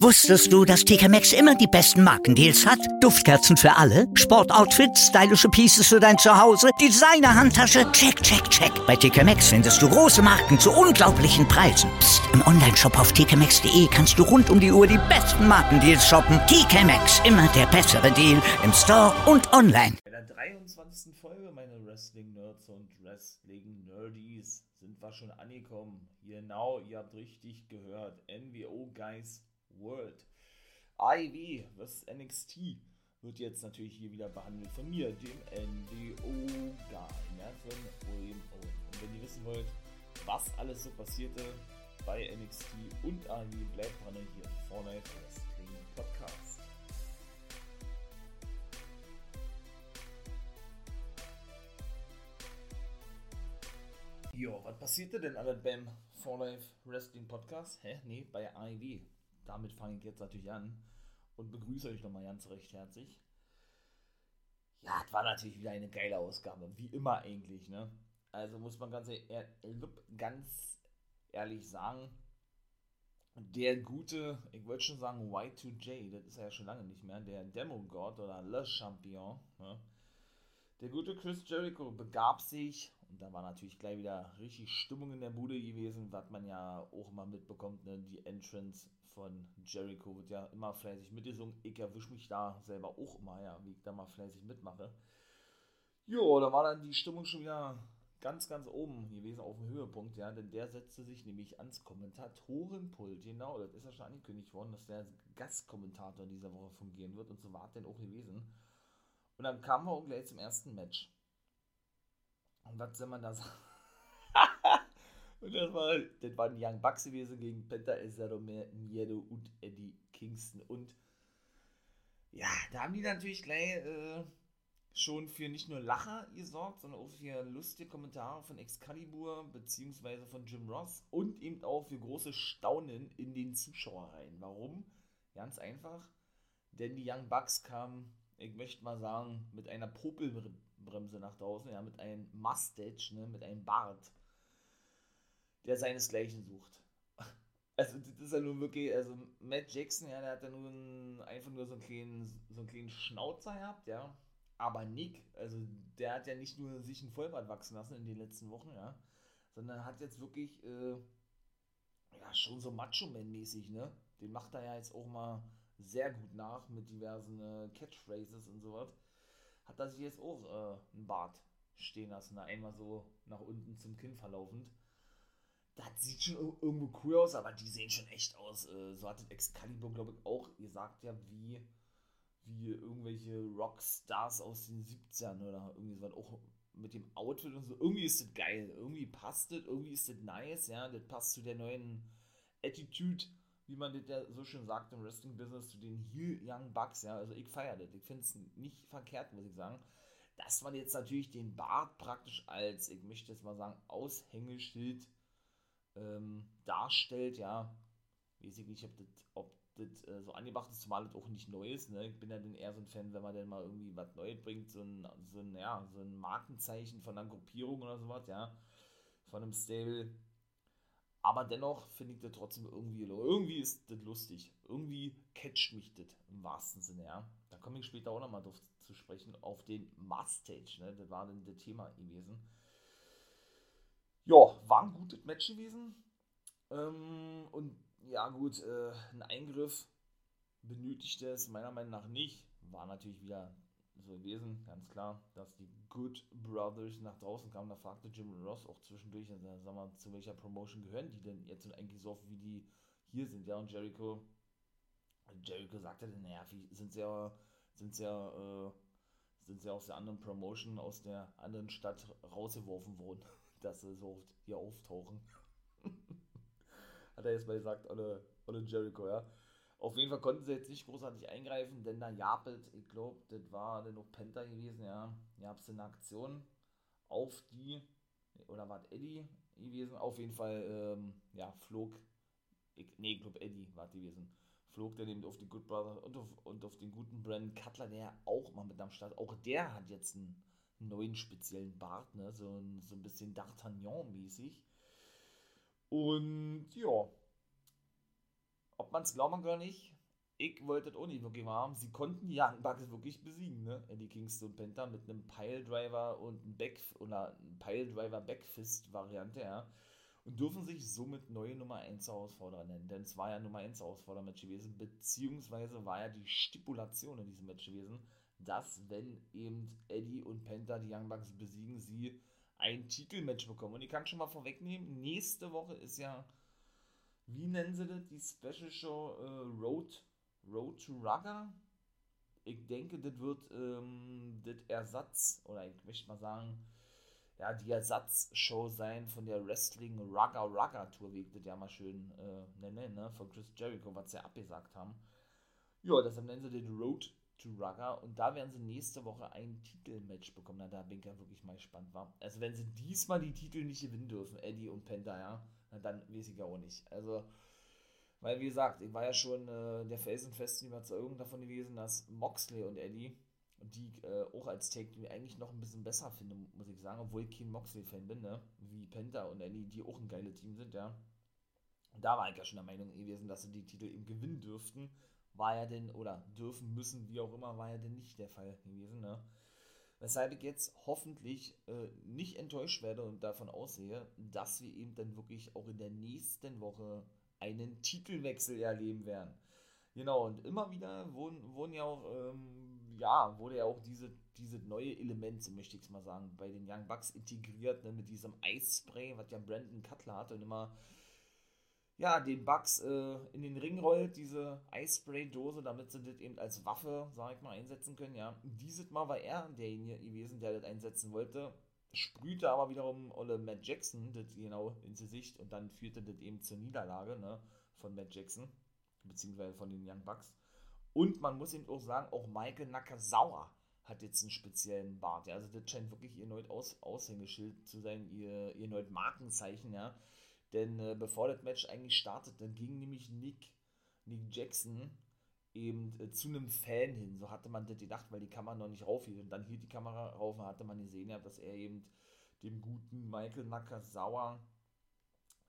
Wusstest du, dass TK Maxx immer die besten Markendeals hat? Duftkerzen für alle, Sportoutfits, stylische Pieces für dein Zuhause, Designer-Handtasche, check, check, check. Bei TK Maxx findest du große Marken zu unglaublichen Preisen. Psst. im Onlineshop auf tkmaxx.de kannst du rund um die Uhr die besten Markendeals shoppen. TK Maxx, immer der bessere Deal im Store und online. Bei der 23. Folge, meine Wrestling-Nerds und Wrestling-Nerdies, sind wir schon angekommen. Genau, ihr habt richtig gehört. NWO Guys World. IW vs NXT wird jetzt natürlich hier wieder behandelt von mir, dem NWO-Guy, ja, von William Owen. Und wenn ihr wissen wollt, was alles so passierte bei NXT und IW, bleibt dran hier vorne Wrestling Podcast. Jo, was passierte denn alle beim For Life Wrestling Podcast? Hä? Nee, bei IW damit fange ich jetzt natürlich an und begrüße euch nochmal ganz recht herzlich. Ja, es war natürlich wieder eine geile Ausgabe, wie immer eigentlich, ne? Also muss man ganz, ehr ganz ehrlich sagen, der gute, ich wollte schon sagen Y2J, das ist ja schon lange nicht mehr, der Demogod oder Le Champion, ne? Der gute Chris Jericho begab sich, und da war natürlich gleich wieder richtig Stimmung in der Bude gewesen, was man ja auch immer mitbekommt, ne? die Entrance von Jericho wird ja immer fleißig mitgesungen. Ich erwische mich da selber auch immer, ja, wie ich da mal fleißig mitmache. Jo, da war dann die Stimmung schon wieder ganz, ganz oben gewesen auf dem Höhepunkt, ja, denn der setzte sich nämlich ans Kommentatorenpult. Genau, das ist ja schon angekündigt worden, dass der Gastkommentator dieser Woche fungieren wird und so war es denn auch gewesen. Und dann kamen wir auch gleich zum ersten Match. Und was soll man da sagen? Und das, war, das waren Young Bucks gewesen gegen Penta El Zero Miedo und Eddie Kingston. Und ja, da haben die natürlich gleich äh, schon für nicht nur Lacher gesorgt, sondern auch für lustige Kommentare von Excalibur beziehungsweise von Jim Ross und eben auch für große Staunen in den Zuschauerreihen. Warum? Ganz einfach, denn die Young Bucks kamen, ich möchte mal sagen, mit einer Popelbremse nach draußen, ja, mit einem Mustache, ne, mit einem Bart der seinesgleichen sucht. Also das ist ja nun wirklich, also Matt Jackson, ja, der hat ja nun einfach nur so einen kleinen, so einen kleinen Schnauzer gehabt, ja. Aber Nick, also der hat ja nicht nur sich ein Vollbart wachsen lassen in den letzten Wochen, ja, sondern hat jetzt wirklich, äh, ja, schon so Macho-Man-mäßig, ne? Den macht er ja jetzt auch mal sehr gut nach mit diversen äh, Catchphrases und sowas. Hat sich jetzt auch äh, ein Bart stehen lassen, einmal so nach unten zum Kinn verlaufend das sieht schon irgendwo cool aus, aber die sehen schon echt aus. Äh, so hat Excalibur, glaube ich, auch gesagt, ja, wie, wie irgendwelche Rockstars aus den 70ern oder irgendwie so auch mit dem Outfit und so. Irgendwie ist das geil, irgendwie passt das, irgendwie ist das nice, ja, das passt zu der neuen Attitude, wie man das ja so schön sagt im Wrestling-Business, zu den Heel Young Bucks, ja, also ich feiere das, ich finde es nicht verkehrt, muss ich sagen. Dass man jetzt natürlich den Bart praktisch als, ich möchte jetzt mal sagen, Aushängeschild ähm, darstellt, ja, weiß ich nicht, ob das, ob das äh, so angebracht ist, zumal das auch nicht neu ist. Ne? Ich bin ja dann eher so ein Fan, wenn man dann mal irgendwie was Neues bringt, so ein, so ein, ja, so ein Markenzeichen von einer Gruppierung oder sowas, ja, von einem Stable. Aber dennoch finde ich das trotzdem irgendwie, irgendwie ist das lustig. Irgendwie catcht mich das im wahrsten Sinne, ja. Da komme ich später auch nochmal drauf zu sprechen, auf den Mustache, ne? Das war dann das Thema gewesen ja, war ein gutes Match gewesen. Ähm, und ja, gut, äh, ein Eingriff benötigte es meiner Meinung nach nicht. War natürlich wieder so gewesen, ganz klar, dass die Good Brothers nach draußen kamen. Da fragte Jim Ross auch zwischendurch, also, sag mal, zu welcher Promotion gehören die denn jetzt und eigentlich so oft wie die hier sind, ja. Und Jericho, Jericho sagte dann, naja, sind sie ja, sind sie ja, äh, sind sie aus der anderen Promotion, aus der anderen Stadt rausgeworfen worden dass sie so hier auftauchen. Hat er jetzt mal gesagt, alle Jericho, ja. Auf jeden Fall konnten sie jetzt nicht großartig eingreifen, denn da Japelt, ich glaube, das war dann noch Penta gewesen, ja. Gab es eine Aktion auf die, oder war Eddie gewesen? Auf jeden Fall, ähm, ja, flog, ich, nee, ich glaube Eddie war gewesen. Flog dann eben auf die Good Brother und auf, und auf den guten Brandon Cutler, der auch mal mit am Start, auch der hat jetzt einen neuen speziellen Bart, ne? so, so ein bisschen D'Artagnan-mäßig. Und ja, ob man es glauben kann oder nicht, ich wollte das auch nicht wirklich haben. Sie konnten die Young Bucks wirklich besiegen, ne? Eddie Kingston und Penta mit einem Piledriver und einem Back oder Piledriver Backfist Variante, ja. Und dürfen sich somit neue Nummer 1 Herausforderer nennen. Denn es war ja Nummer 1 Herausforderer-Match gewesen, beziehungsweise war ja die Stipulation in diesem Match gewesen, dass wenn eben Eddie und Penta die Young Bucks besiegen, sie ein Titelmatch bekommen. Und ich kann schon mal vorwegnehmen, nächste Woche ist ja, wie nennen sie das, die Special Show äh, Road, Road to Rugger. Ich denke, das wird ähm, das Ersatz, oder ich möchte mal sagen, ja, die Ersatzshow sein von der Wrestling Rugger Rugger Tour, wie ich das ja mal schön äh, nenne, ne, von Chris Jericho, was sie abgesagt haben. Ja, deshalb nennen sie den Road to Rugger und da werden sie nächste Woche ein Titelmatch bekommen. Na, da bin ich ja wirklich mal gespannt, war. Also, wenn sie diesmal die Titel nicht gewinnen dürfen, Eddie und Penta, ja, dann weiß ich ja auch nicht. Also, weil, wie gesagt, ich war ja schon äh, der felsenfesten Überzeugung davon gewesen, dass Moxley und Eddie, die äh, auch als Take eigentlich noch ein bisschen besser finde, muss ich sagen, obwohl ich kein Moxley-Fan bin, ne, wie Penta und Eddie, die auch ein geiles Team sind, ja. Da war ich ja schon der Meinung gewesen, dass sie die Titel eben gewinnen dürften war ja denn, oder dürfen, müssen, wie auch immer, war ja denn nicht der Fall gewesen. Ne? Weshalb ich jetzt hoffentlich äh, nicht enttäuscht werde und davon aussehe, dass wir eben dann wirklich auch in der nächsten Woche einen Titelwechsel erleben werden. Genau, und immer wieder wurden, wurden ja auch, ähm, ja, wurde ja auch diese, diese neue Element, so möchte ich es mal sagen, bei den Young Bucks integriert, ne, mit diesem Eisspray, was ja Brandon Cutler hatte und immer ja, den Bugs äh, in den Ring rollt, diese Eisspray-Dose, damit sie das eben als Waffe, sag ich mal, einsetzen können, ja. Dieses Mal war er derjenige gewesen, der das einsetzen wollte, sprühte aber wiederum Olle Matt Jackson das genau ins Gesicht und dann führte das eben zur Niederlage, ne, von Matt Jackson, beziehungsweise von den Young Bucks. Und man muss eben auch sagen, auch Michael Nakazawa hat jetzt einen speziellen Bart, ja, also das scheint wirklich ihr neues Aus Aushängeschild zu sein, ihr, ihr neues Markenzeichen, ja denn äh, bevor das Match eigentlich startet, dann ging nämlich Nick, Nick Jackson eben äh, zu einem Fan hin. So hatte man das gedacht, weil die Kamera noch nicht raufhielt. Und dann hielt die Kamera rauf und hatte man gesehen, ja, dass er eben dem guten Michael Nakazawa,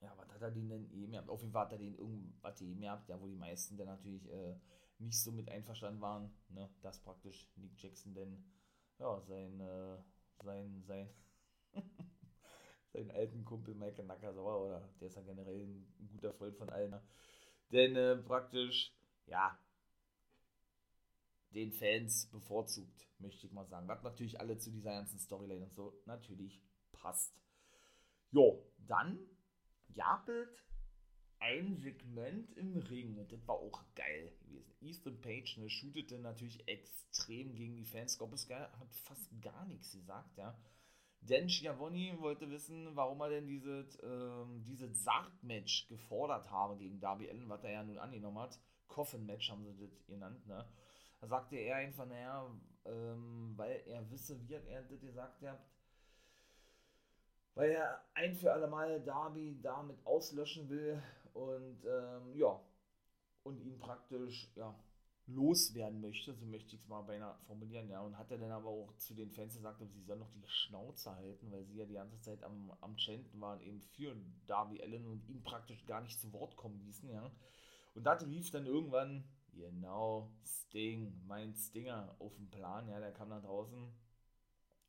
ja, was hat er den denn eben gehabt? Auf jeden Fall hat er den irgendwas eben gehabt, ja, wo die meisten dann natürlich äh, nicht so mit einverstanden waren, ne, dass praktisch Nick Jackson denn, ja, sein, äh, sein, sein, seinen alten Kumpel Michael Nakazawa, oder der ist ja generell ein guter Freund von allen, ne? denn äh, praktisch, ja, den Fans bevorzugt, möchte ich mal sagen. Was natürlich alle zu dieser ganzen Storyline und so natürlich passt. Jo, dann Japelt ein Segment im Ring und das war auch geil gewesen. Ethan Page ne, shootete natürlich extrem gegen die Fans. Gobbes hat fast gar nichts gesagt, ja. Denn Schiavoni wollte wissen, warum er denn dieses, ähm, dieses Sarg-Match gefordert habe gegen Darby Allen, was er ja nun angenommen hat. Coffin-Match haben sie das genannt, ne? Da sagte er einfach, naja, ähm, weil er wisse, wie er das gesagt hat, weil er ein für alle Mal Darby damit auslöschen will und ähm, ja, und ihn praktisch, ja, loswerden möchte, so möchte ich es mal beinahe formulieren, ja, und hat er dann aber auch zu den Fans gesagt, sie sollen noch die Schnauze halten, weil sie ja die ganze Zeit am, am Chanten waren, eben für Darby Allen und ihn praktisch gar nicht zu Wort kommen ließen, ja. Und da rief dann irgendwann, genau, Sting, mein Stinger auf den Plan, ja, der kam da draußen,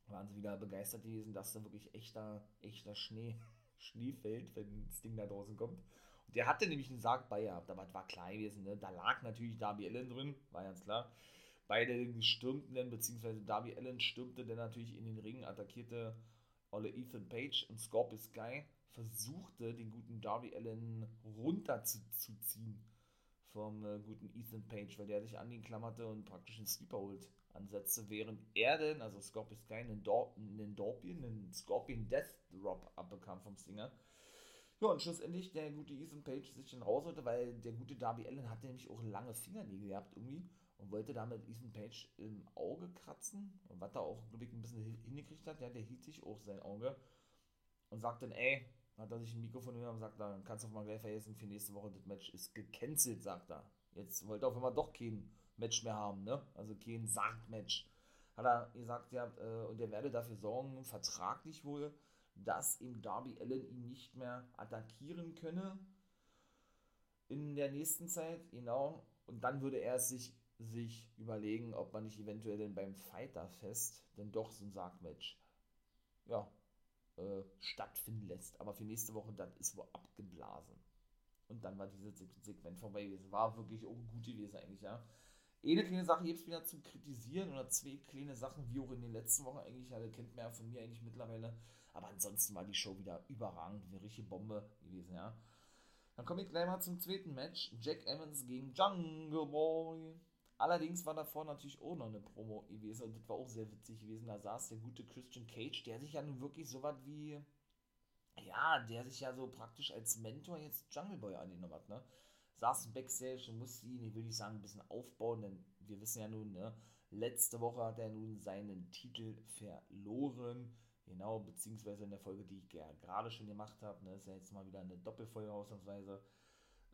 waren sie wieder begeistert gewesen, dass da wirklich echter, echter Schnee, Schnee fällt, wenn Sting da draußen kommt. Der hatte nämlich einen Sarg bei gehabt, aber das war klein gewesen. Ne? Da lag natürlich Darby Allen drin, war ganz klar. Beide stürmten dann, beziehungsweise Darby Allen stürmte dann natürlich in den Ring, attackierte Olle Ethan Page und Scorpio Sky versuchte, den guten Darby Allen runterzuziehen vom äh, guten Ethan Page, weil der sich an ihn klammerte und praktisch einen Sleeper Hold ansetzte, während er denn, also Scorpio Sky, einen, Dor einen Dorpion, einen Scorpion Death Drop abbekam vom Stinger. Ja, und schlussendlich der gute Ethan Page sich dann rausholte, weil der gute Darby Allen hatte nämlich auch lange Fingernägel gehabt irgendwie und wollte damit Ethan Page im Auge kratzen. Und was er auch, glaube ich, ein bisschen hingekriegt hat, ja, der hielt sich auch sein Auge und sagt dann, ey, hat er sich ein Mikrofon genommen und sagt, dann kannst du mal gleich vergessen, für nächste Woche das Match ist gecancelt, sagt er. Jetzt wollte er auf einmal doch kein Match mehr haben, ne? Also kein Sarg-Match. Hat er gesagt, ja, äh, und er werde dafür sorgen, vertraglich wohl, dass eben Darby Allen ihn nicht mehr attackieren könne. in der nächsten Zeit, genau. Und dann würde er sich, sich überlegen, ob man nicht eventuell denn beim Fighterfest denn doch so ein Sargmatch ja, äh, stattfinden lässt. Aber für nächste Woche, dann ist wo abgeblasen. Und dann war dieses Segment vorbei gewesen. War wirklich auch gut gewesen eigentlich, ja. Eine kleine Sache gibt es wieder zu kritisieren oder zwei kleine Sachen, wie auch in den letzten Wochen eigentlich, ja, kennt man ja von mir eigentlich mittlerweile. Aber ansonsten war die Show wieder überragend, eine richtige Bombe gewesen, ja. Dann komme ich gleich mal zum zweiten Match. Jack Evans gegen Jungle Boy. Allerdings war davor natürlich auch noch eine Promo gewesen und das war auch sehr witzig gewesen. Da saß der gute Christian Cage, der sich ja nun wirklich so was wie, ja, der sich ja so praktisch als Mentor jetzt Jungle Boy angenommen hat, ne? Saß Backstage und musste ihn, ich will sagen, ein bisschen aufbauen, denn wir wissen ja nun, ne? Letzte Woche hat er nun seinen Titel verloren. Genau, beziehungsweise in der Folge, die ich gerade schon gemacht habe, ne, ist ja jetzt mal wieder eine Doppelfolge ausnahmsweise,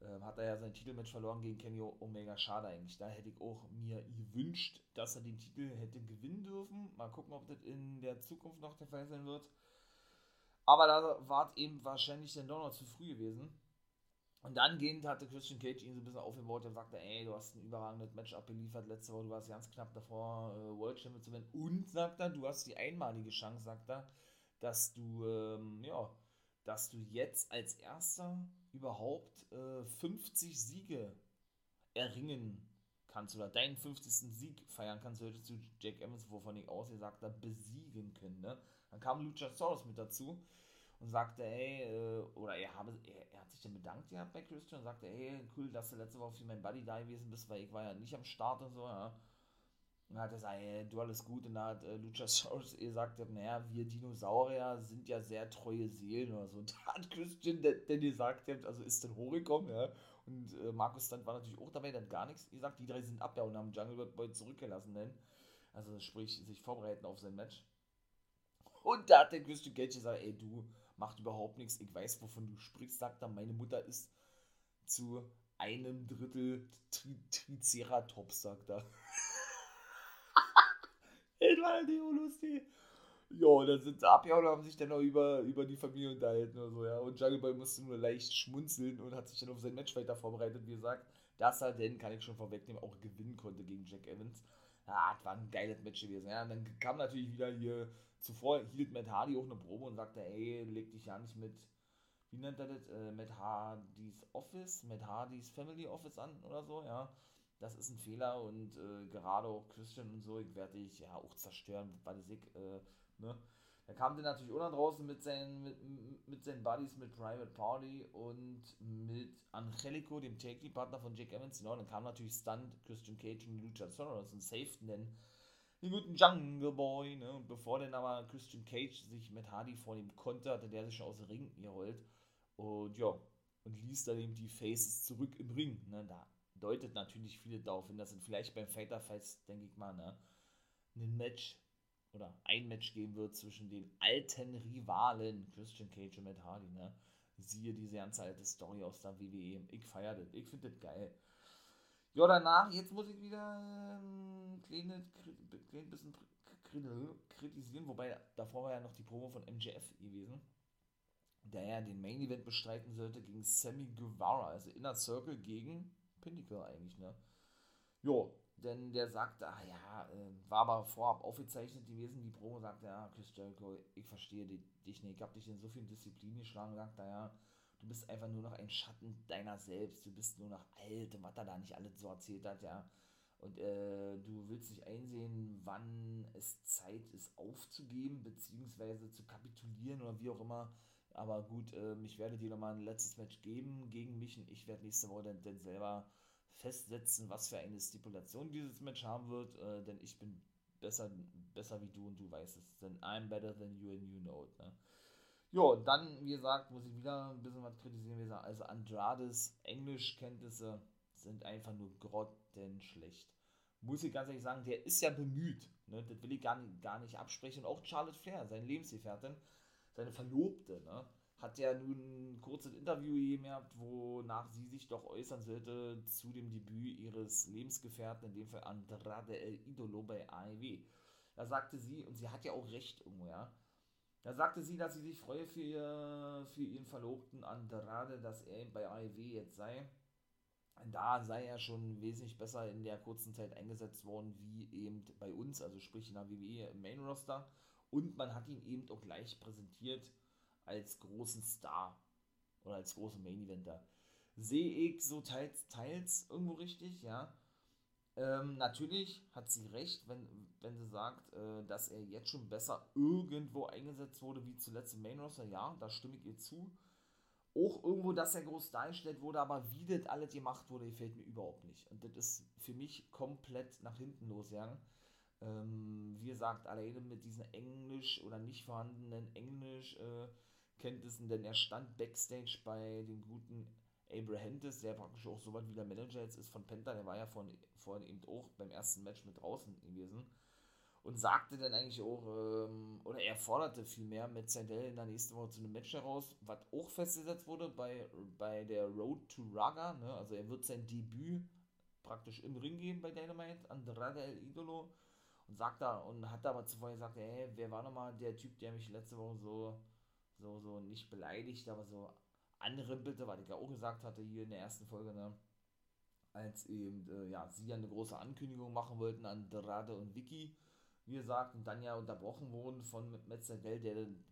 äh, hat er ja sein Titelmatch verloren gegen Kenny Omega. Schade eigentlich. Da hätte ich auch mir gewünscht, dass er den Titel hätte gewinnen dürfen. Mal gucken, ob das in der Zukunft noch der Fall sein wird. Aber da war es eben wahrscheinlich dann doch noch zu früh gewesen. Und dann gehend hatte Christian Cage ihn so ein bisschen aufgebaut und sagte, ey, du hast ein überragendes Match abgeliefert letzte Woche, du warst ganz knapp davor, äh, World Champion zu werden. Und, sagt er, du hast die einmalige Chance, sagt er, dass du, ähm, ja, dass du jetzt als erster überhaupt äh, 50 Siege erringen kannst oder deinen 50. Sieg feiern kannst, solltest du Jack Evans, wovon ich ausgesagt habe, besiegen können. Ne? Dann kam Luchasaurus mit dazu und sagte, ey, äh, oder er, habe, er, er, hat sich dann bedankt gehabt bei Christian und sagte, ey, cool, dass du letzte Woche für mein Buddy da gewesen bist, weil ich war ja nicht am Start und so, ja. Und hat er gesagt, ey, du alles gut. Und da hat äh, Luchasaurus gesagt, naja, wir Dinosaurier sind ja sehr treue Seelen oder so. Und da hat Christian denn gesagt, also ist dann hochgekommen, ja. Und äh, Markus Stunt war natürlich auch dabei, der hat gar nichts gesagt. Die drei sind ab, ja, und haben Jungle Boy zurückgelassen, denn. Also sprich, sich vorbereiten auf sein Match. Und da hat der Christian Cage gesagt, ey, du, macht überhaupt nichts. Ich weiß, wovon du sprichst, sagt er. Meine Mutter ist zu einem Drittel Tri Triceratops, sagt er. das war halt nicht lustig. Ja, und dann sind sie abgehauen und haben sich dann noch über, über die Familie unterhalten oder so, ja. Und Jungle Boy musste nur leicht schmunzeln und hat sich dann auf sein Match weiter vorbereitet, wie gesagt, dass er denn, kann ich schon vorwegnehmen, auch gewinnen konnte gegen Jack Evans. Ja, das war ein geiles Match gewesen, ja. Und dann kam natürlich wieder hier zuvor hielt Matt Hardy auch eine Probe und sagte, ey, leg dich ja nicht mit, wie nennt er das, äh, Matt Hardys Office, Matt Hardys Family Office an oder so, ja. Das ist ein Fehler und äh, gerade auch Christian und so, ich werde dich ja auch zerstören, weil ich, äh, ne. Da kam der natürlich auch nach draußen mit seinen, mit, mit seinen Buddies, mit Private Party und mit Angelico, dem Take-Partner von Jake Evans. Genau, dann kam natürlich Stunt, Christian Cage und Lucha Sonoros und Safety, denn den guten Jungle Boy, ne? Und bevor dann aber Christian Cage sich mit Hardy vornehmen konnte, hatte der sich schon aus dem Ring geholt. Und ja, und ließ dann eben die Faces zurück im Ring. Ne? Da deutet natürlich viele darauf hin, dass es vielleicht beim Fighter Fest, denke ich mal, ne, ein Match oder ein Match geben wird zwischen den alten Rivalen Christian Cage und Matt Hardy. Ne? Siehe diese ganze alte Story aus der WWE. Ich feiere das. Ich finde das geil. Ja, danach, jetzt muss ich wieder ein kleines, klein bisschen kritisieren, wobei davor war ja noch die Promo von MJF gewesen, der ja den Main Event bestreiten sollte gegen Sammy Guevara, also Inner Circle gegen Pinnacle eigentlich, ne? Jo, denn der sagte, ah ja, äh, war aber vorab aufgezeichnet gewesen, die Promo sagte, ja, Chris Jericho, ich verstehe dich nicht, ich hab dich in so viel Disziplin geschlagen, sagt er, ja, du bist einfach nur noch ein Schatten deiner selbst, du bist nur noch alt und was er da nicht alles so erzählt hat, ja. Und äh, du willst nicht einsehen, wann es Zeit ist aufzugeben, beziehungsweise zu kapitulieren oder wie auch immer. Aber gut, äh, ich werde dir nochmal ein letztes Match geben gegen mich und ich werde nächste Woche dann, dann selber festsetzen, was für eine Stipulation dieses Match haben wird, äh, denn ich bin besser, besser wie du und du weißt es. Denn I'm better than you and you know it. Ne? Ja, dann, wie gesagt, muss ich wieder ein bisschen was kritisieren. Wie gesagt, also Andrades Englischkenntnisse sind einfach nur grottenschlecht. Muss ich ganz ehrlich sagen, der ist ja bemüht. Ne? Das will ich gar nicht, gar nicht absprechen. Und auch Charlotte Flair, seine Lebensgefährtin, seine Verlobte, ne? Hat ja nun ein kurzes Interview gehabt, wonach sie sich doch äußern sollte zu dem Debüt ihres Lebensgefährten, in dem Fall Andrade El Idolo bei AEW. Da sagte sie, und sie hat ja auch recht irgendwo, ja, da sagte sie, dass sie sich freue für, für ihren Verlobten Andrade, dass er bei AEW jetzt sei. da sei er schon wesentlich besser in der kurzen Zeit eingesetzt worden, wie eben bei uns, also sprich in der WWE im Main Roster. Und man hat ihn eben auch gleich präsentiert als großen Star oder als großen Main Eventer. Sehe ich so teils, teils irgendwo richtig, ja. Ähm, natürlich hat sie recht, wenn, wenn sie sagt, äh, dass er jetzt schon besser irgendwo eingesetzt wurde wie zuletzt im Main Roster. Ja, da stimme ich ihr zu. Auch irgendwo, dass er groß dargestellt wurde, aber wie das alles gemacht wurde, gefällt mir überhaupt nicht. Und das ist für mich komplett nach hinten losgegangen. Ähm, wie gesagt, alleine mit diesen Englisch oder nicht vorhandenen Englisch-Kenntnissen, äh, denn er stand backstage bei dem guten Abrahantis, der praktisch auch so weit wie der Manager jetzt ist von Penta, der war ja vorhin, vorhin eben auch beim ersten Match mit draußen gewesen und sagte dann eigentlich auch, ähm, oder er forderte vielmehr mit Sandel in der nächsten Woche zu einem Match heraus, was auch festgesetzt wurde bei, bei der Road to Raga, ne? also er wird sein Debüt praktisch im Ring geben bei Dynamite, Andrade El Idolo und sagt da, und hat da aber zuvor gesagt, hey, wer war nochmal der Typ, der mich letzte Woche so, so, so nicht beleidigt, aber so anrimpelte, was ich ja auch gesagt hatte hier in der ersten Folge, ne? als eben, äh, ja, sie ja eine große Ankündigung machen wollten an Dorade und Vicky, wie gesagt, und dann ja unterbrochen wurden von Metzger der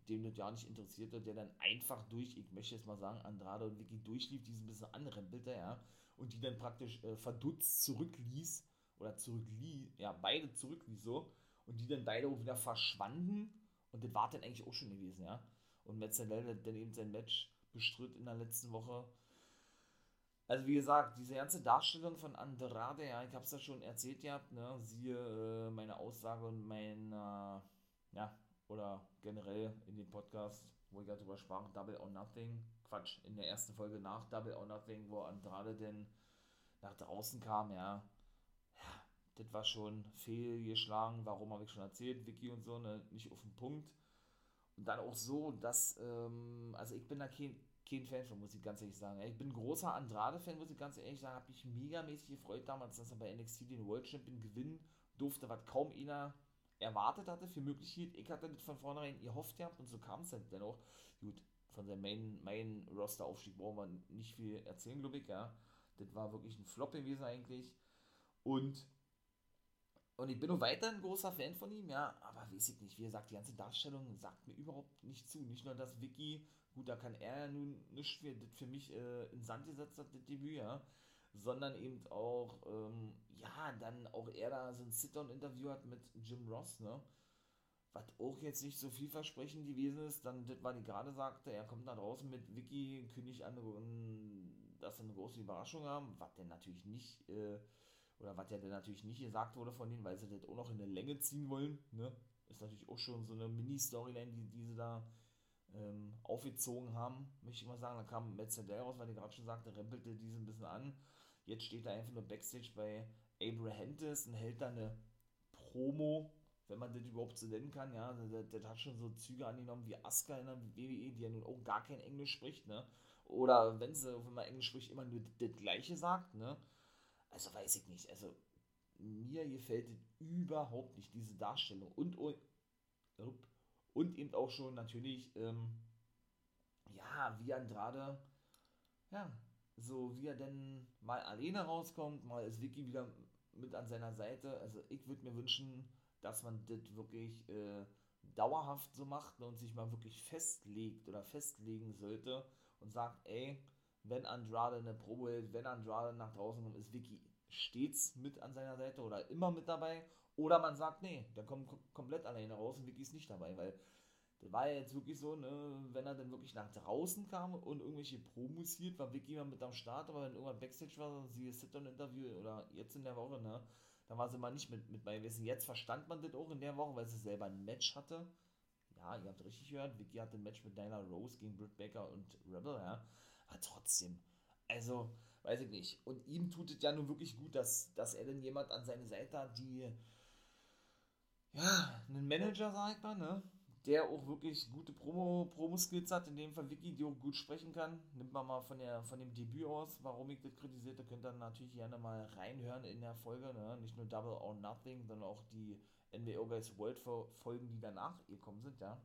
dem das ja nicht interessierte, der dann einfach durch, ich möchte jetzt mal sagen, Andrade und Vicky durchlief, die ein bisschen anrempelte, ja, und die dann praktisch äh, verdutzt zurückließ, oder zurückließ, ja, beide zurückließ so, und die dann beide auch wieder verschwanden, und das war dann eigentlich auch schon gewesen, ja, und Metzger dann eben sein Match bestritt in der letzten Woche. Also wie gesagt, diese ganze Darstellung von Andrade, ja, ich habe es ja schon erzählt gehabt, ne, siehe äh, meine Aussage und mein, äh, ja, oder generell in dem Podcast, wo ich darüber sprach, Double or Nothing, Quatsch, in der ersten Folge nach Double or Nothing, wo Andrade denn nach draußen kam, ja, ja, das war schon fehlgeschlagen, warum habe ich schon erzählt, Vicky und so, ne, nicht auf den Punkt. Und dann auch so, dass, ähm, also ich bin da kein, kein Fan von, muss ich ganz ehrlich sagen. Ich bin großer Andrade-Fan, muss ich ganz ehrlich sagen. Habe mich megamäßig gefreut damals, dass er bei NXT den World Champion gewinnen durfte, was kaum einer erwartet hatte, für möglich hielt. Ich hatte das von vornherein gehofft gehabt und so kam es dann auch. Gut, von seinem Main, Main Roster-Aufstieg brauchen wir nicht viel erzählen, glaube ich, ja. Das war wirklich ein Flop gewesen eigentlich. Und und ich bin noch weiter ein großer Fan von ihm, ja, aber weiß ich nicht, wie gesagt, die ganze Darstellung sagt mir überhaupt nicht zu. Nicht nur, dass Vicky, gut, da kann er ja nun nicht für, für mich äh, in Sand gesetzt hat, das Debüt, ja, sondern eben auch, ähm, ja, dann auch er da so ein Sit-Down-Interview hat mit Jim Ross, ne, was auch jetzt nicht so vielversprechend gewesen ist, dann das, was ich gerade sagte, er kommt da draußen mit Vicky, kündigt an, dass sie eine große Überraschung haben, was denn natürlich nicht, äh, oder was ja dann natürlich nicht gesagt wurde von denen, weil sie das auch noch in der Länge ziehen wollen, ne? Ist natürlich auch schon so eine Mini-Storyline, die, die sie da ähm, aufgezogen haben, möchte ich mal sagen. Da kam Metzeler raus, weil ich gerade schon sagte, rempelte diese ein bisschen an. Jetzt steht er einfach nur Backstage bei Abrahantis und hält da eine Promo, wenn man das überhaupt so nennen kann, ja. Das, das hat schon so Züge angenommen wie Asuka in der WWE, die ja nun auch gar kein Englisch spricht, ne? Oder wenn sie, wenn man Englisch spricht, immer nur das Gleiche sagt, ne? Also weiß ich nicht. Also mir gefällt überhaupt nicht, diese Darstellung. Und, und, und eben auch schon natürlich, ähm, ja, wie Andrade, ja, so wie er denn mal alleine rauskommt, mal ist Vicky wieder mit an seiner Seite. Also ich würde mir wünschen, dass man das wirklich äh, dauerhaft so macht und sich mal wirklich festlegt oder festlegen sollte und sagt, ey, wenn Andrade eine Probe hält, wenn Andrade nach draußen kommt, ist Vicky stets mit an seiner Seite oder immer mit dabei. Oder man sagt, nee, der kommt komplett alleine raus und Vicky ist nicht dabei, weil das war ja jetzt wirklich so, ne, wenn er dann wirklich nach draußen kam und irgendwelche Promos hielt, war Vicky immer mit am Start, aber wenn irgendwann Backstage war, sie Sit-Down-Interview oder jetzt in der Woche, ne, dann war sie mal nicht mit, mit bei gewesen. Jetzt verstand man das auch in der Woche, weil sie selber ein Match hatte. Ja, ihr habt richtig gehört, Vicky hatte ein Match mit Nyla Rose gegen Britt Baker und Rebel, ja. Aber trotzdem, also, weiß ich nicht. Und ihm tut es ja nun wirklich gut, dass, dass er denn jemand an seine Seite hat, die, ja, einen Manager, sag ich mal, ne? Der auch wirklich gute Promo, Promo-Skills hat, in dem Fall Vicky, die auch gut sprechen kann. Nimmt man mal von, der, von dem Debüt aus, warum ich das kritisiert, da könnt ihr natürlich gerne mal reinhören in der Folge, ne? Nicht nur Double or Nothing, sondern auch die NWO Guys World Folgen, die danach gekommen sind, ja.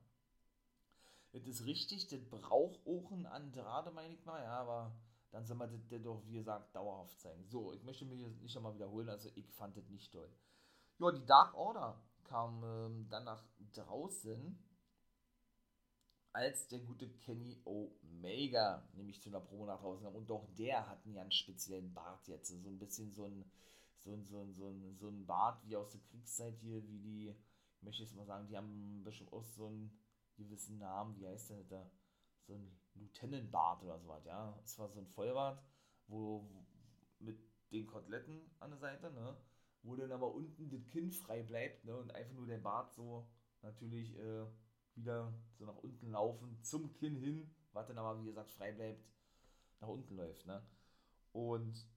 Das ist richtig, das braucht auch ein Andrade, meine ich mal, ja, aber dann soll man das doch, wie gesagt, dauerhaft zeigen. So, ich möchte mich nicht nochmal wiederholen, also ich fand das nicht toll. Ja, die Dark Order kam ähm, dann nach draußen, als der gute Kenny Omega nämlich zu einer Promo nach draußen kam. Und doch der hat einen ganz speziellen Bart jetzt. So ein bisschen so ein, so ein, so ein, so ein, so ein Bart wie aus der Kriegszeit hier, wie die, ich möchte jetzt mal sagen, die haben bestimmt auch so einen gewissen Namen, wie heißt der da? So ein Lieutenant-Bart oder sowas, ja. Es war so ein Vollbart, wo, mit den Koteletten an der Seite, ne? Wo dann aber unten das Kinn frei bleibt, ne? Und einfach nur der Bart so natürlich äh, wieder so nach unten laufen zum Kinn hin, was dann aber wie gesagt frei bleibt, nach unten läuft, ne? Und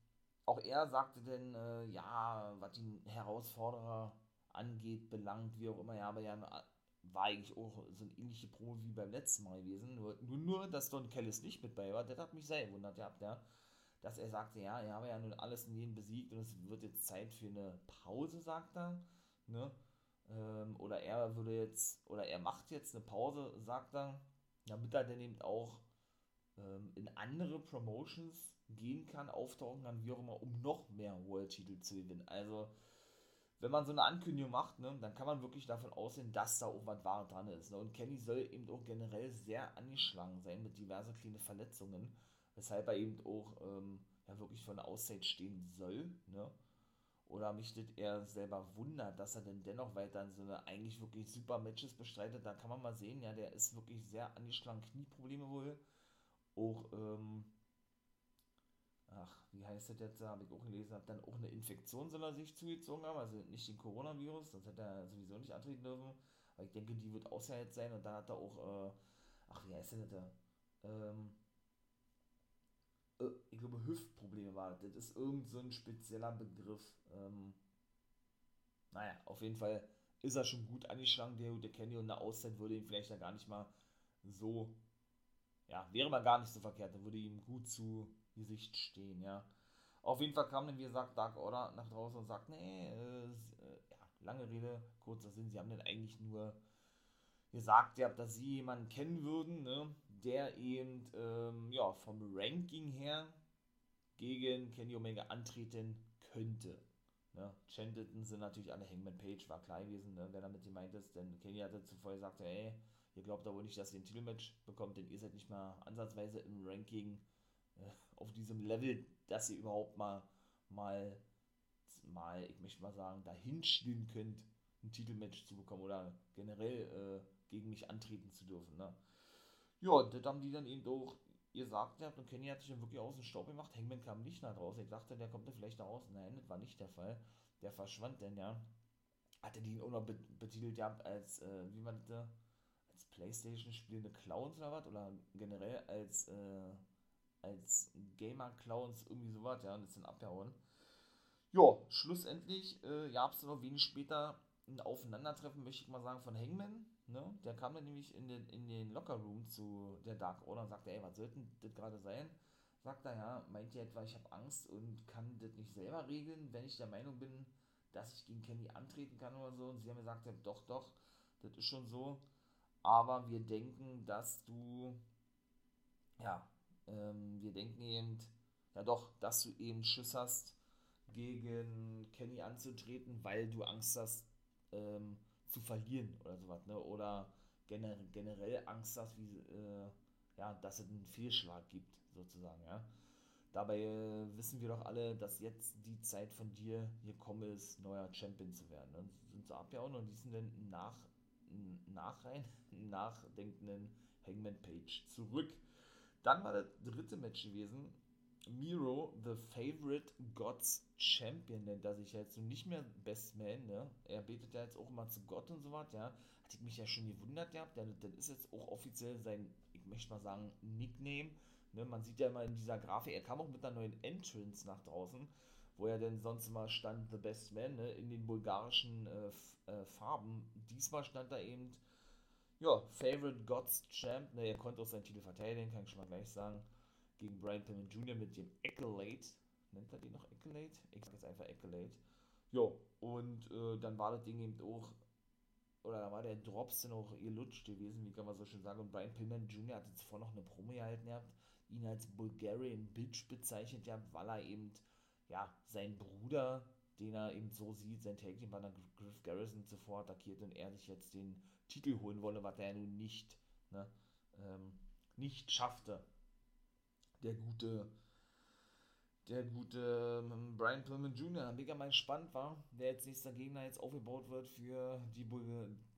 auch er sagte dann, äh, ja, was die Herausforderer angeht, belangt, wie auch immer, ja, aber ja, war eigentlich auch so eine ähnliche Promo wie beim letzten Mal gewesen. Nur, nur, nur dass Don Kellis nicht mit bei war, das hat mich sehr gewundert ja. Dass er sagte, ja, er habe ja nun alles in jeden besiegt und es wird jetzt Zeit für eine Pause, sagt er. Ne? Ähm, oder er würde jetzt, oder er macht jetzt eine Pause, sagt er, damit er dann eben auch ähm, in andere Promotions gehen kann, auftauchen kann, wie auch immer, um noch mehr World-Titel zu gewinnen. Also, wenn man so eine Ankündigung macht, ne, dann kann man wirklich davon ausgehen, dass da auch was Wahres dran ist. Ne? Und Kenny soll eben auch generell sehr angeschlagen sein mit diversen kleinen Verletzungen, weshalb er eben auch ähm, ja, wirklich von der Auszeit stehen soll. Ne? Oder mich das eher selber wundert, dass er denn dennoch weiter in so eine eigentlich wirklich super Matches bestreitet. Da kann man mal sehen, ja, der ist wirklich sehr angeschlagen, Knieprobleme wohl. Auch, ähm, ach, wie heißt das jetzt, habe ich auch gelesen, hat dann auch eine Infektion soll er sich zugezogen haben, also nicht den Coronavirus, das hätte er sowieso nicht antreten dürfen, aber ich denke, die wird ausgeheilt sein und dann hat er auch, äh, ach, wie heißt das da, ähm, äh, ich glaube, Hüftprobleme war das, das ist irgend so ein spezieller Begriff, ähm, naja, auf jeden Fall ist er schon gut angeschlagen, der gute Kenny, und eine Auszeit würde ihm vielleicht ja gar nicht mal so, ja, wäre mal gar nicht so verkehrt, dann würde ihm gut zu Gesicht stehen, ja. Auf jeden Fall kam dann, wie gesagt, Dark Order nach draußen und sagt, nee, äh, ja, lange Rede, kurzer Sinn, sie haben dann eigentlich nur gesagt, ja, dass sie jemanden kennen würden, ne, der eben, ähm, ja, vom Ranking her gegen Kenny Omega antreten könnte. Ne? Chanteten sind natürlich alle Hangman Page, war klar gewesen, ne, wer damit gemeint ist, denn Kenny hatte zuvor gesagt, ey, ihr glaubt aber nicht, dass ihr ein Titelmatch bekommt, denn ihr seid nicht mal ansatzweise im Ranking äh, auf diesem Level, dass ihr überhaupt mal, mal, mal, ich möchte mal sagen, dahin stehen könnt, ein Titelmatch zu bekommen oder generell äh, gegen mich antreten zu dürfen. Ne? Ja, das haben die dann eben auch gesagt gehabt und Kenny hat sich dann wirklich aus dem Staub gemacht. Hangman kam nicht nach draußen. Ich dachte, der kommt da vielleicht nach raus. Nein, das war nicht der Fall. Der verschwand denn, ja. Hatte die ihn auch noch betitelt gehabt als, äh, wie man das, als Playstation spielende Clowns oder was? Oder generell als, äh, als Gamer-Clowns, irgendwie sowas, ja, und ist dann abgehauen. Ja, schlussendlich äh, gab es noch wenig später ein Aufeinandertreffen, möchte ich mal sagen, von Hangman. Ne? Der kam dann nämlich in den, in den Lockerroom zu der Dark Order und sagte, ey, was sollte denn das gerade sein? Sagt er, ja, meint ihr etwa, ich habe Angst und kann das nicht selber regeln, wenn ich der Meinung bin, dass ich gegen Kenny antreten kann oder so. Und sie haben gesagt, ja, doch, doch, das ist schon so. Aber wir denken, dass du, ja, ähm, wir denken eben, ja doch, dass du eben Schiss hast, gegen Kenny anzutreten, weil du Angst hast, ähm, zu verlieren oder sowas, ne? Oder gener generell Angst hast, wie, äh, ja, dass es einen Fehlschlag gibt, sozusagen, ja. Dabei äh, wissen wir doch alle, dass jetzt die Zeit von dir gekommen ist, neuer Champion zu werden. Dann sind sie abgehauen und sind dann nach, nachrein, nachdenkenden Hangman Page zurück. Dann war das dritte Match gewesen. Miro, the Favorite Gods Champion, nennt er sich jetzt. Und nicht mehr Best Man, ne? Er betet ja jetzt auch immer zu Gott und so was, ja. Hatte ich mich ja schon gewundert gehabt. Ja, das ist jetzt auch offiziell sein, ich möchte mal sagen, Nickname. Ne? Man sieht ja immer in dieser Grafik, er kam auch mit einer neuen Entrance nach draußen, wo er denn sonst immer stand, The Best Man, ne? In den bulgarischen äh, äh, Farben. Diesmal stand da eben ja, Favorite Gods Champ. Ne, er konnte auch seinen Titel verteidigen, kann ich schon mal gleich sagen. Gegen Brian Pillman Jr. mit dem Accolade. Nennt er den noch Accolade? Ich sag jetzt einfach Accolade. Jo, und äh, dann war das Ding eben auch, oder da war der Drops dann auch ihr Lutsch gewesen, wie kann man so schön sagen. Und Brian Pillman Jr. hatte zuvor noch eine Promo gehalten gehabt. ihn als Bulgarian Bitch bezeichnet, ja, weil er eben, ja, sein Bruder, den er eben so sieht, sein Tag Team Partner Griff Garrison zuvor attackiert und er sich jetzt den Titel holen wolle, was er nun nicht, ne, ähm, nicht schaffte. Der gute der gute ähm, Brian Pillman Jr. Mega mal spannend war, wer jetzt nächster Gegner jetzt aufgebaut wird für die, Bul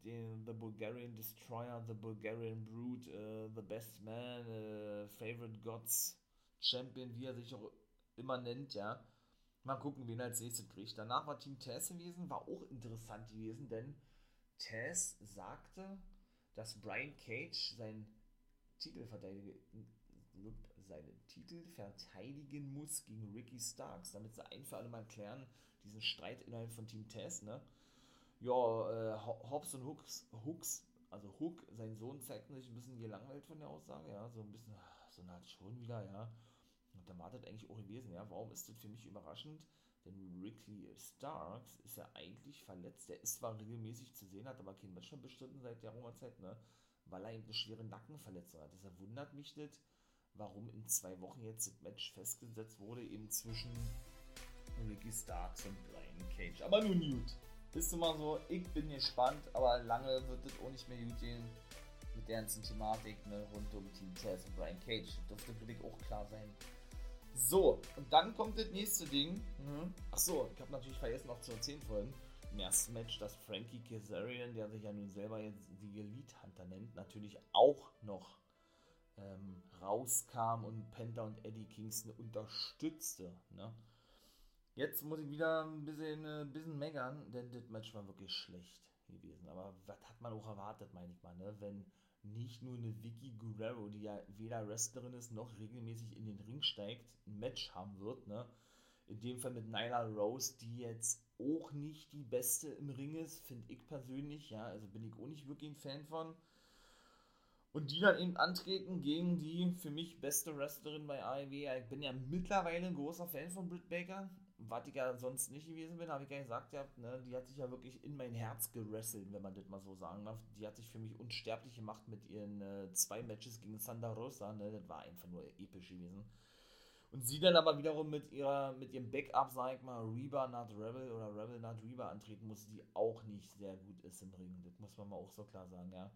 den, The Bulgarian Destroyer, The Bulgarian Brute, uh, The Best Man, uh, Favorite Gods Champion, wie er sich auch immer nennt, ja. Mal gucken, wen er als nächstes kriegt. Danach war Team Taz gewesen, war auch interessant gewesen, denn Taz sagte, dass Brian Cage sein Titelverteidiger seinen Titel verteidigen muss gegen Ricky Starks, damit sie ein für alle mal klären, diesen Streit innerhalb von Team Tess, ne? Ja, äh, Hobbs und Hooks, Hooks, also Hook, sein Sohn, zeigten sich ein bisschen gelangweilt von der Aussage, ja, so ein bisschen, so Art schon wieder, ja. Und da war das eigentlich auch gewesen, ja. Warum ist das für mich überraschend? Denn Ricky Starks ist ja eigentlich verletzt. Der ist zwar regelmäßig zu sehen, hat aber kein Match mehr bestritten seit der Roma-Zeit, ne? Weil er eben eine schwere Nackenverletzung hat. Deshalb wundert mich das, warum in zwei Wochen jetzt das Match festgesetzt wurde, eben zwischen Ricky Starks und Brian Cage. Aber nun gut. Bist du mal so, ich bin gespannt, aber lange wird es auch nicht mehr gut gehen mit der ganzen Thematik ne, rund um Team Taz und Brian Cage. Das dürfte wirklich auch klar sein. So, und dann kommt das nächste Ding. Mhm. Achso, ich habe natürlich vergessen noch zu erzählen vorhin. Im ersten Match, dass Frankie Kazarian, der sich ja nun selber jetzt die Elite Hunter nennt, natürlich auch noch ähm, rauskam und Penta und Eddie Kingston unterstützte. Ne? Jetzt muss ich wieder ein bisschen, ein äh, bisschen meckern, denn das Match war wirklich schlecht gewesen. Aber was hat man auch erwartet, meine ich mal, ne? wenn nicht nur eine Vicky Guerrero, die ja weder Wrestlerin ist, noch regelmäßig in den Ring steigt, ein Match haben wird. Ne? In dem Fall mit Nyla Rose, die jetzt auch nicht die beste im Ring ist, finde ich persönlich. Ja, also bin ich auch nicht wirklich ein Fan von. Und die dann eben antreten gegen die für mich beste Wrestlerin bei AEW. Ich bin ja mittlerweile ein großer Fan von Britt Baker. Was ich ja sonst nicht gewesen bin, habe ich ja gesagt, ja, ne, die hat sich ja wirklich in mein Herz gerasselt, wenn man das mal so sagen darf. Die hat sich für mich unsterblich gemacht mit ihren äh, zwei Matches gegen Santa Rosa. Ne, das war einfach nur episch gewesen. Und sie dann aber wiederum mit ihrer, mit ihrem Backup, sag ich mal, Reba not Rebel oder Rebel not Reba antreten muss, die auch nicht sehr gut ist im Ring. Das muss man mal auch so klar sagen, ja.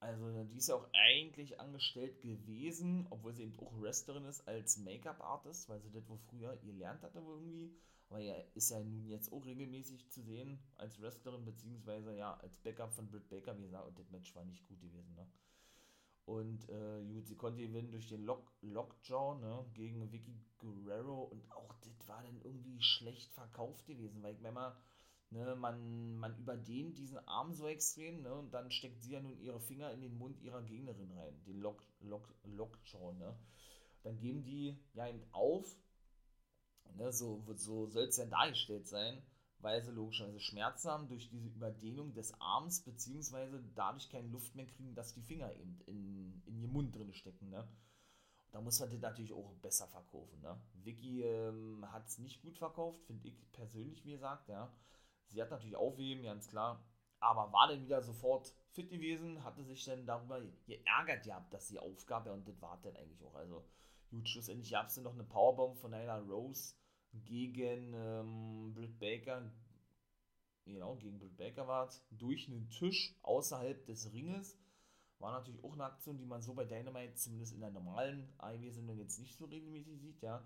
Also die ist ja auch eigentlich angestellt gewesen, obwohl sie eben auch Wrestlerin ist, als Make-up-Artist, weil sie das wohl früher gelernt hatte irgendwie. Aber ja, ist ja nun jetzt auch regelmäßig zu sehen als Wrestlerin, beziehungsweise ja als Backup von Britt Baker, wie gesagt, und das Match war nicht gut gewesen, ne? Und äh, gut, sie konnte gewinnen durch den Lock, Lockjaw, ne, gegen Vicky Guerrero und auch das war dann irgendwie schlecht verkauft gewesen, weil ich mir mal Ne, man, man überdehnt diesen Arm so extrem ne, und dann steckt sie ja nun ihre Finger in den Mund ihrer Gegnerin rein, den Lock, Lock, Lockjaw. Ne. Dann geben die ja eben auf, ne, so, so soll es ja dargestellt sein, weil sie logischerweise Schmerzen haben durch diese Überdehnung des Arms, beziehungsweise dadurch keine Luft mehr kriegen, dass die Finger eben in, in ihrem Mund drin stecken. Ne. Da muss man den natürlich auch besser verkaufen. Ne? Vicky ähm, hat es nicht gut verkauft, finde ich persönlich, wie gesagt, ja. Sie hat natürlich aufheben, ganz klar. Aber war dann wieder sofort fit gewesen, hatte sich dann darüber geärgert gehabt, dass sie aufgab. Ja, und das war dann eigentlich auch. Also, gut, schlussendlich gab es dann noch eine Powerbomb von Nyla Rose gegen ähm, Britt Baker. Genau, gegen Britt Baker war es. Durch einen Tisch außerhalb des Ringes. War natürlich auch eine Aktion, die man so bei Dynamite zumindest in der normalen AEW-Sendung jetzt nicht so regelmäßig sieht, ja.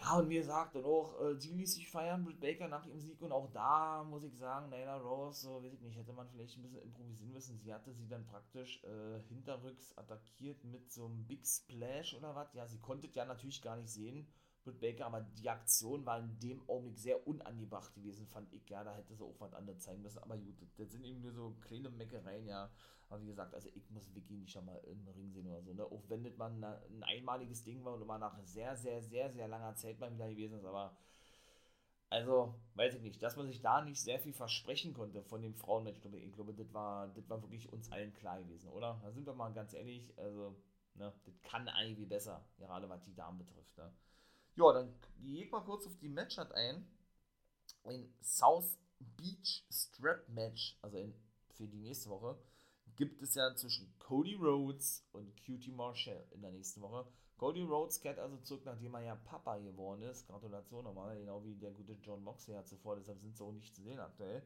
Ja, und wie gesagt, und auch, äh, sie ließ sich feiern, Britt Baker nach ihrem Sieg und auch da muss ich sagen, Nyla Rose, so weiß ich nicht, hätte man vielleicht ein bisschen improvisieren müssen. Sie hatte sie dann praktisch äh, hinterrücks attackiert mit so einem Big Splash oder was. Ja, sie konnte ja natürlich gar nicht sehen, Britt Baker, aber die Aktion war in dem Augenblick sehr unangebracht gewesen, fand ich. Ja, da hätte sie auch was anderes zeigen müssen. Aber gut, das sind eben nur so kleine Meckereien, ja. Aber wie gesagt, also ich muss Vicky nicht schon mal im Ring sehen oder so, ne? Auch wenn das mal ein einmaliges Ding war und immer nach sehr, sehr, sehr, sehr langer Zeit mal wieder gewesen ist, aber also, weiß ich nicht, dass man sich da nicht sehr viel versprechen konnte von dem Frauenmatch. Ich glaube, ich glaube das, war, das war wirklich uns allen klar gewesen, oder? Da sind wir mal ganz ehrlich, also, ne, das kann eigentlich besser, gerade was die Damen betrifft, ne? Ja, dann gehe ich mal kurz auf die Matchart ein. Ein South Beach Strap Match, also in, für die nächste Woche. gibt es ja zwischen Cody Rhodes und QT Marshall in der nächsten Woche. Cody Rhodes kehrt also zurück, nachdem er ja Papa geworden ist. Gratulation nochmal, genau wie der gute John Moxley hat zuvor, deshalb sind sie auch nicht zu sehen aktuell.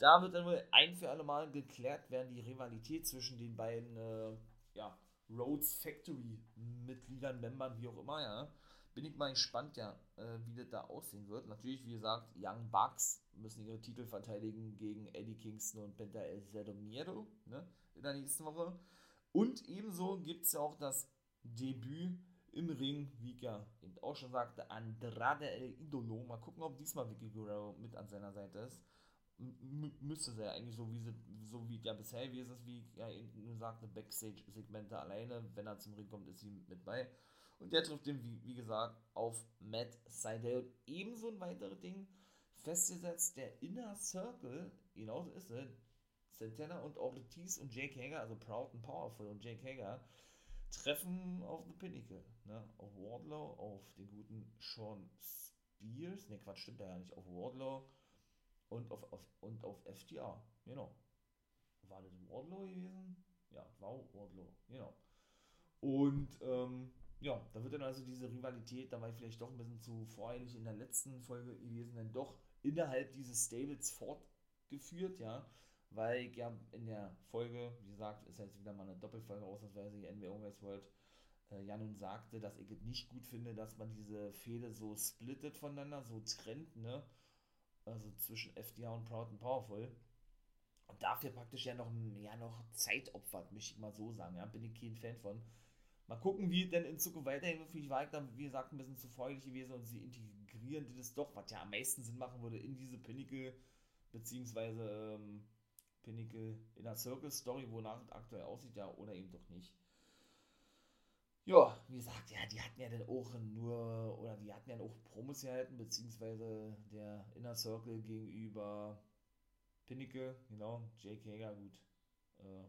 Da wird dann wohl ein für alle Mal geklärt werden, die Rivalität zwischen den beiden äh, ja, Rhodes Factory Mitgliedern, Membern, wie auch immer, ja. Bin ich mal gespannt, ja, äh, wie das da aussehen wird. Natürlich, wie gesagt, Young Bucks müssen ihre Titel verteidigen gegen Eddie Kingston und Penta El Zero Miedo, ne, in der nächsten Woche. Und ebenso gibt es ja auch das Debüt im Ring, wie ich ja eben auch schon sagte, Andrade El Idolo. Mal gucken, ob diesmal Vicky Guerrero mit an seiner Seite ist. M müsste sie ja eigentlich so wie sie, so wie ja bisher wie es ist, wie ich ja eben nur sagte, Backstage-Segmente alleine. Wenn er zum Ring kommt, ist sie mit bei. Und der trifft den, wie, wie gesagt, auf Matt Seidel. Und ebenso ein weiteres Ding festgesetzt, der Inner Circle, genauso ist es, Santana und Ortiz und Jake Hager, also Proud and Powerful und Jake Hager, treffen auf The Pinnacle. Ne? Auf Wardlow, auf den guten Sean Spears. Ne, Quatsch, stimmt ja nicht. Auf Wardlow und auf, auf, und auf FTR. Genau. War das Wardlow gewesen? Ja, war Wardlow. Genau. Und ähm, ja, da wird dann also diese Rivalität, da war ich vielleicht doch ein bisschen zu voreilig in der letzten Folge gewesen, dann doch innerhalb dieses Stables fortgeführt, ja weil ich ja in der Folge, wie gesagt, ist jetzt wieder mal eine Doppelfolge ausnahmsweise hier NWO West World, äh, ja nun sagte, dass ich es nicht gut finde, dass man diese Fehde so splittet voneinander, so trennt, ne? Also zwischen FDA und Proud and Powerful. Und dafür praktisch ja noch, ja, noch Zeit opfert, möchte ich mal so sagen, ja, bin ich kein Fan von. Mal gucken, wie denn in Zukunft weiterhin wird. Ich war dann, wie gesagt, ein bisschen zu freudig gewesen und sie integrieren das doch, was ja am meisten Sinn machen würde, in diese Pinnacle, beziehungsweise ähm, Pinnacle Inner Circle Story, wonach es aktuell aussieht, ja, oder eben doch nicht. Ja, wie gesagt, ja, die hatten ja dann auch nur, oder die hatten ja auch Promos gehalten, beziehungsweise der Inner Circle gegenüber Pinnacle, genau, Jake Hager, gut, äh,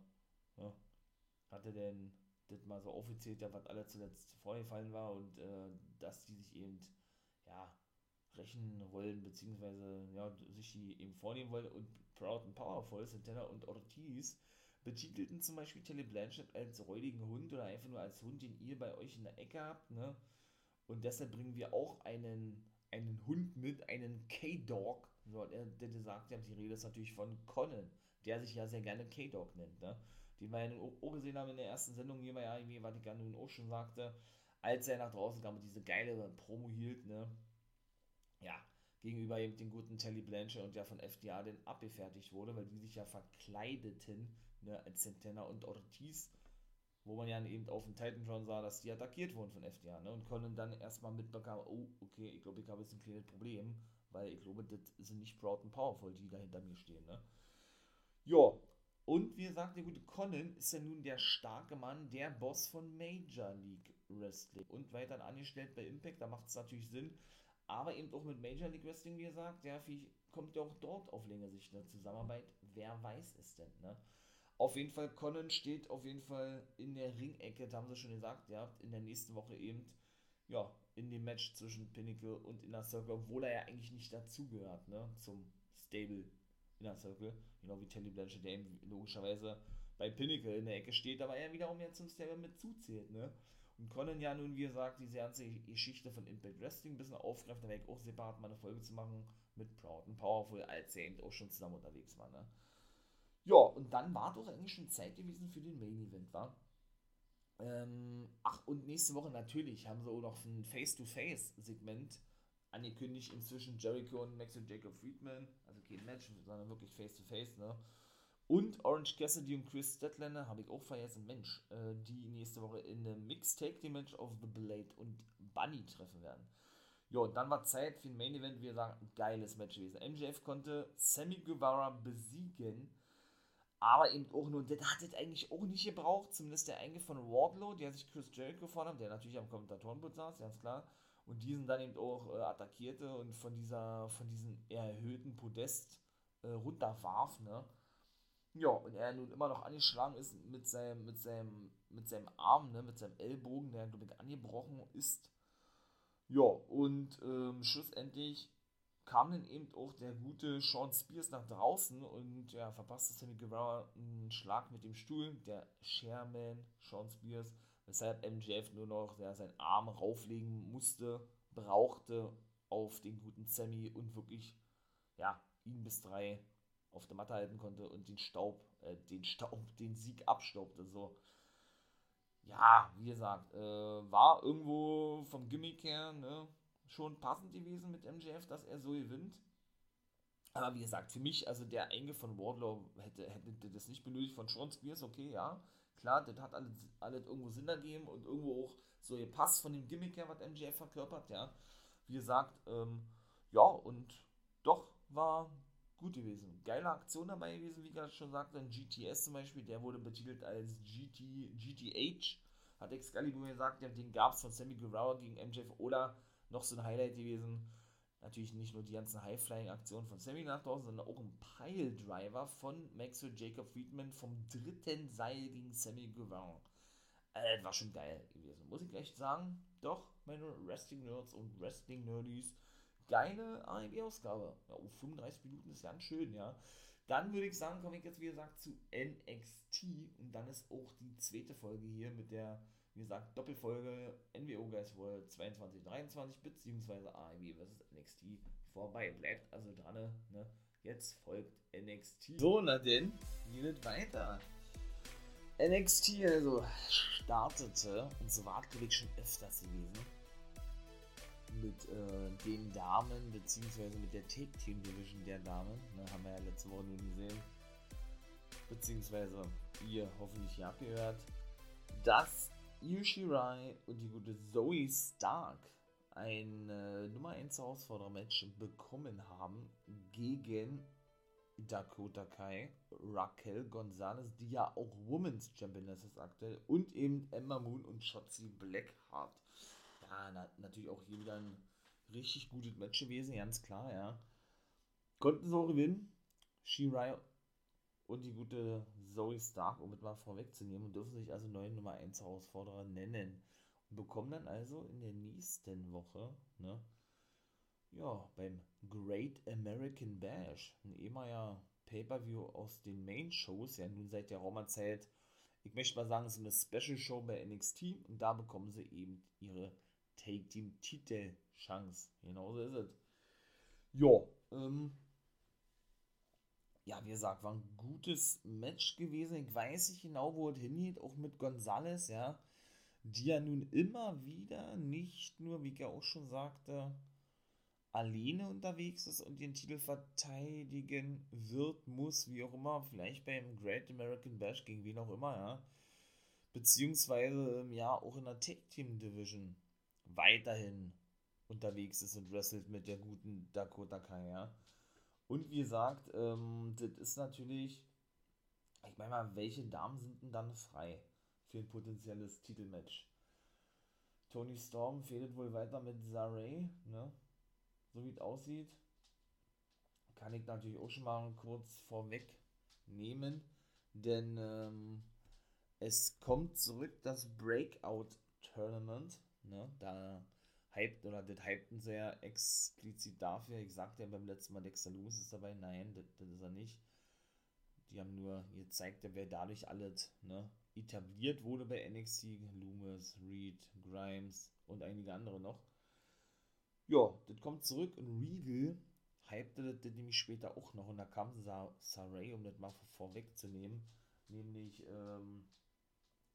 ja, hatte denn das mal so offiziell, ja, was alle zuletzt vorgefallen war und äh, dass die sich eben, ja, rächen wollen, beziehungsweise ja, sich die eben vornehmen wollen und Proud and Powerful, Santana und Ortiz, betitelten zum Beispiel Telly Blanchett als räudigen Hund oder einfach nur als Hund, den ihr bei euch in der Ecke habt, ne? Und deshalb bringen wir auch einen, einen Hund mit, einen K-Dog. So, der, der, sagt die Rede ist natürlich von Conan, der sich ja sehr gerne K-Dog nennt, ne? Den wir ja auch gesehen haben in der ersten Sendung, hier war ja irgendwie, was ich ja nun schon sagte, als er nach draußen kam und diese geile Promo hielt, ne? Ja, gegenüber eben den guten Telly Blanche und der von FDA denn abgefertigt wurde, weil die sich ja verkleideten, ne, als Santana und Ortiz, wo man ja eben auf dem Titan schon sah, dass die attackiert wurden von FDA, ne, und Conan dann erstmal mitbekam, oh, okay, ich glaube, ich habe jetzt ein kleines Problem, weil ich glaube, das sind nicht Proud and Powerful, die da hinter mir stehen, ne. Ja, und wie gesagt, der gute Conan ist ja nun der starke Mann, der Boss von Major League Wrestling und weiter angestellt bei Impact, da macht es natürlich Sinn, aber eben auch mit Major League Wrestling, wie gesagt, ja, kommt ja auch dort auf längere Sicht eine Zusammenarbeit. Wer weiß es denn, ne? Auf jeden Fall, Conan steht auf jeden Fall in der Ringecke, da haben sie schon gesagt, ja, in der nächsten Woche eben, ja, in dem Match zwischen Pinnacle und Inner Circle, obwohl er ja eigentlich nicht dazugehört, ne, zum Stable Inner Circle, genau wie Telly Blanchett, der logischerweise bei Pinnacle in der Ecke steht, aber er wiederum ja zum Stable mit zuzählt, ne. Und Conan ja nun, wie gesagt, diese ganze Geschichte von Impact Wrestling ein bisschen aufgreifen, da werde ich auch separat mal eine Folge zu machen mit Proud and Powerful, als er eben auch schon zusammen unterwegs war, ne? Ja, und dann war doch eigentlich schon Zeit gewesen für den Main Event, war. Ähm, ach, und nächste Woche natürlich haben sie auch noch ein Face-to-Face-Segment angekündigt, inzwischen Jericho und Max und Jacob Friedman, also kein Match, sondern wirklich Face-to-Face, -face, ne? Und Orange Cassidy und Chris Statlander habe ich auch vergessen. Mensch, äh, die nächste Woche in einem Mixed die Match of the Blade und Bunny treffen werden. Jo, dann war Zeit für ein Main Event. Wir sagen, geiles Match gewesen. MJF konnte Sammy Guevara besiegen, aber eben auch nur, das hat es eigentlich auch nicht gebraucht. Zumindest der Einge von Wardlow, der sich Chris Jericho vornahm, der natürlich am Kommentatorenpult saß, ganz klar. Und diesen dann eben auch äh, attackierte und von dieser, von diesem erhöhten Podest äh, runterwarf, ne? Ja, und er nun immer noch angeschlagen ist mit seinem, mit seinem, mit seinem Arm, ne, mit seinem Ellbogen, der, ich, angebrochen ist. Ja, und ähm, schlussendlich kam dann eben auch der gute Sean Spears nach draußen und ja, verpasste Sammy Guevara einen Schlag mit dem Stuhl, der Chairman Sean Spears, weshalb MJF nur noch ja, seinen Arm rauflegen musste, brauchte auf den guten Sammy und wirklich, ja, ihn bis drei auf der Matte halten konnte und den Staub, äh, den Staub, den Sieg abstaubte, so. Ja, wie gesagt, äh, war irgendwo vom Gimmick her, ne, schon passend gewesen mit MJF, dass er so gewinnt. Aber wie gesagt, für mich, also der Enge von Wardlow hätte, hätte das nicht benötigt von Sean Spears, okay, ja, klar, das hat alles, alles irgendwo Sinn ergeben und irgendwo auch so gepasst von dem Gimmick her, was MJF verkörpert, ja. Wie gesagt, ähm, ja, und doch war gut gewesen. Geile Aktion dabei gewesen, wie gerade schon sagte, ein GTS zum Beispiel, der wurde betitelt als GT, GTH, hat Excalibur gesagt, den gab es von Sammy Guevara gegen MJF oder noch so ein Highlight gewesen. Natürlich nicht nur die ganzen High-Flying-Aktionen von Sammy nach draußen, sondern auch ein Pile-Driver von Maxwell Jacob Friedman vom dritten Seil gegen Sammy Guevara. Äh, das war schon geil gewesen, muss ich echt sagen. Doch, meine Wrestling-Nerds und Wrestling-Nerdies, geile AEW-Ausgabe. Ja, oh, 35 Minuten ist ganz schön, ja. Dann würde ich sagen, komme ich jetzt, wie gesagt, zu NXT und dann ist auch die zweite Folge hier mit der wie gesagt, Doppelfolge NWO Guys World 22, 23 beziehungsweise AEW vs NXT vorbei. Bleibt also dran, ne? Jetzt folgt NXT. So, na denn, geht weiter. NXT also startete, und so war es schon öfters gewesen, mit äh, den Damen, beziehungsweise mit der Take Team Division der Damen, ne, haben wir ja letzte Woche nur gesehen, beziehungsweise ihr hoffentlich ja gehört, dass Io Shirai und die gute Zoe Stark ein äh, Nummer 1 Herausforderer-Match bekommen haben gegen Dakota Kai, Raquel Gonzalez, die ja auch Women's Championess ist aktuell, und eben Emma Moon und Shotzi Blackheart. Ja, na, natürlich auch hier wieder ein richtig gutes Match gewesen, ganz klar, ja. Konnten sie auch gewinnen. Shirai und die gute Zoe Stark, um es mal vorwegzunehmen, und dürfen sich also neue Nummer 1 Herausforderer nennen. Und bekommen dann also in der nächsten Woche, ne, ja, beim Great American Bash, ein ehemaliger Pay-Per-View aus den Main-Shows, ja nun seit der Roma-Zeit, ich möchte mal sagen, es ist eine Special-Show bei NXT und da bekommen sie eben ihre Take-Team-Titel-Chance. Genauso ist es. Ja, ähm, ja, wie gesagt, war ein gutes Match gewesen. Ich weiß nicht genau, wo es hingeht, auch mit Gonzales, ja, die ja nun immer wieder nicht nur, wie ich ja auch schon sagte, alleine unterwegs ist und den Titel verteidigen wird, muss, wie auch immer, vielleicht beim Great American Bash gegen wen auch immer, ja, beziehungsweise ähm, ja auch in der Tag Team Division weiterhin unterwegs ist und wrestelt mit der guten Dakota Kai, ja. Und wie gesagt, ähm, das ist natürlich, ich meine mal, welche Damen sind denn dann frei für ein potenzielles Titelmatch? Tony Storm fehlt wohl weiter mit Saray, ne? So wie es aussieht. Kann ich natürlich auch schon mal kurz vorweg nehmen, denn ähm, es kommt zurück das Breakout Tournament, ne? Da hyped oder das hypten ja explizit dafür. Ich sagte ja beim letzten Mal, Dexter Lewis ist dabei. Nein, das, ist er nicht. Die haben nur gezeigt, wer dadurch alles ne, etabliert wurde bei NXT. Loomis, Reed, Grimes und einige andere noch. Ja, das kommt zurück und Regal hypte das, das nämlich später auch noch und da kam Saray, um das mal vorwegzunehmen, nämlich, ähm,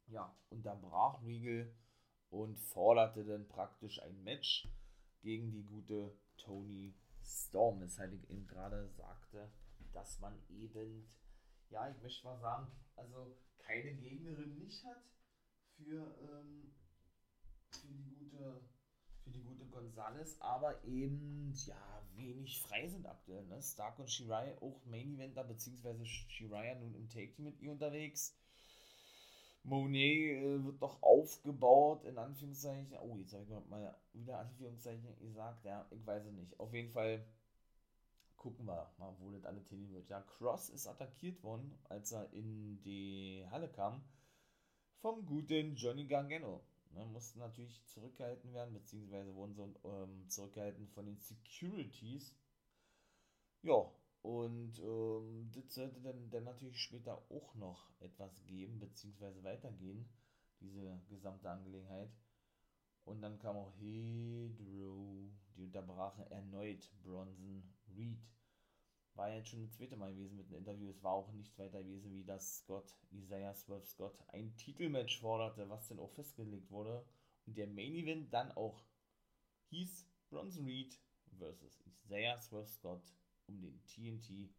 ja, unterbrach Regal und forderte dann praktisch ein Match gegen die gute Tony Storm, weshalb ich eben gerade sagte, dass man eben, ja, ich möchte mal sagen, also keine Gegnerin nicht hat für, ähm, für die gute für die gute Gonzales, aber eben ja wenig frei sind aktuell. Ne? Stark und Shirai auch Main Eventer, beziehungsweise Shirai nun im Take Team mit ihr unterwegs. Monet äh, wird doch aufgebaut, in Anführungszeichen. Oh, jetzt habe ich mal wieder Anführungszeichen gesagt. Ja, ich weiß es nicht. Auf jeden Fall gucken wir mal, wo das alles hin wird. Ja, Cross ist attackiert worden, als er in die Halle kam, vom guten Johnny Gargano. Ne, mussten natürlich zurückgehalten werden, beziehungsweise wurden so ähm, zurückgehalten von den Securities Ja, und ähm, das sollte dann, dann natürlich später auch noch etwas geben, beziehungsweise weitergehen, diese gesamte Angelegenheit. Und dann kam auch Hedro, die unterbrachen erneut Bronson Reed. War jetzt schon das zweite Mal gewesen mit dem Interview. Es war auch nichts weiter gewesen, wie dass Scott, Isaiah Swerve Scott, ein Titelmatch forderte, was dann auch festgelegt wurde. Und der Main Event dann auch hieß Bronson Reed versus Isaiah Swerve Scott um den TNT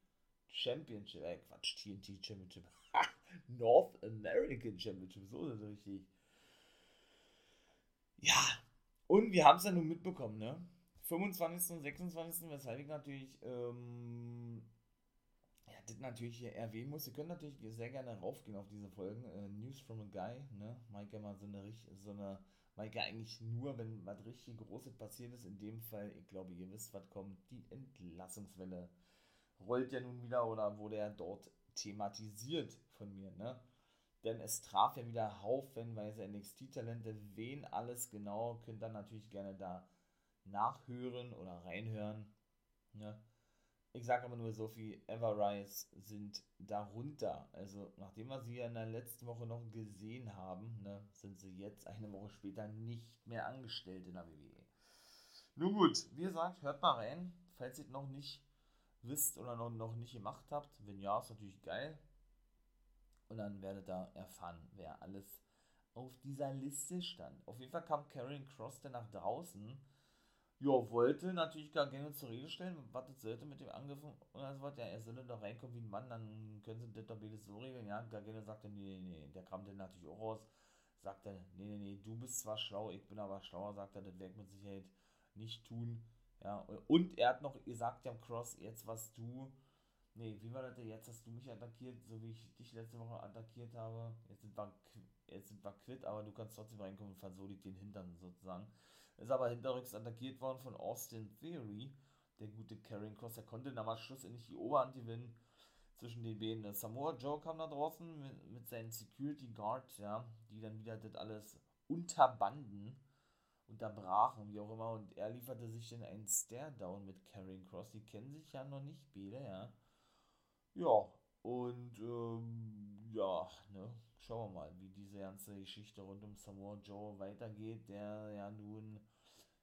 Championship, äh Quatsch, TNT Championship, North American Championship, so ist es richtig. Ja, und wir haben es ja nun mitbekommen, ne? 25. und 26. weshalb ich natürlich, ähm, ja, das natürlich hier erwähnen muss. Ihr könnt natürlich sehr gerne raufgehen auf diese Folgen. Äh, News from a Guy, ne? Mike immer so eine, so eine, Mike eigentlich nur, wenn was richtig Großes passiert ist. In dem Fall, ich glaube, ihr wisst, was kommt. Die Entlassungswelle rollt ja nun wieder oder wurde ja dort thematisiert von mir, ne? Denn es traf ja wieder haufenweise NXT-Talente. Wen alles genau, könnt ihr natürlich gerne da nachhören oder reinhören. Ne? Ich sage aber nur so viel, Everrise sind darunter. Also nachdem wir sie ja in der letzten Woche noch gesehen haben, ne, sind sie jetzt eine Woche später nicht mehr angestellt in der WWE. Nun gut, wie gesagt, hört mal rein, falls ihr noch nicht wisst oder noch, noch nicht gemacht habt. Wenn ja, ist natürlich geil. Und dann werdet ihr erfahren, wer alles auf dieser Liste stand. Auf jeden Fall kam Karen Cross dann nach draußen. Ja, wollte natürlich gar gerne zur Rede stellen, was das sollte mit dem Angriff und so weiter. Ja, er solle doch reinkommen wie ein Mann, dann können sie das doch beides so regeln. Ja, Gargano sagte, nee, nee, nee, der kam dann natürlich auch raus. Sagte, nee, nee, nee, du bist zwar schlau, ich bin aber schlauer, sagt er, das werde ich mit Sicherheit nicht tun. Ja, und er hat noch gesagt, ja, Cross, jetzt was du Nee, wie war das denn? Jetzt hast du mich attackiert, so wie ich dich letzte Woche attackiert habe. Jetzt sind wir, jetzt sind wir quitt, aber du kannst trotzdem reinkommen und versohlig den Hintern sozusagen. Ist aber hinterrücks attackiert worden von Austin Theory. Der gute Karen Cross, der konnte dann mal schlussendlich die Oberhand gewinnen zwischen den beiden. Samoa Joe kam da draußen mit, mit seinen Security Guards, ja, die dann wieder das alles unterbanden, unterbrachen, wie auch immer. Und er lieferte sich dann einen Stare-Down mit Karen Cross. Die kennen sich ja noch nicht beide, ja. Ja, und ähm, ja, ne, schauen wir mal, wie diese ganze Geschichte rund um Samoa Joe weitergeht, der ja nun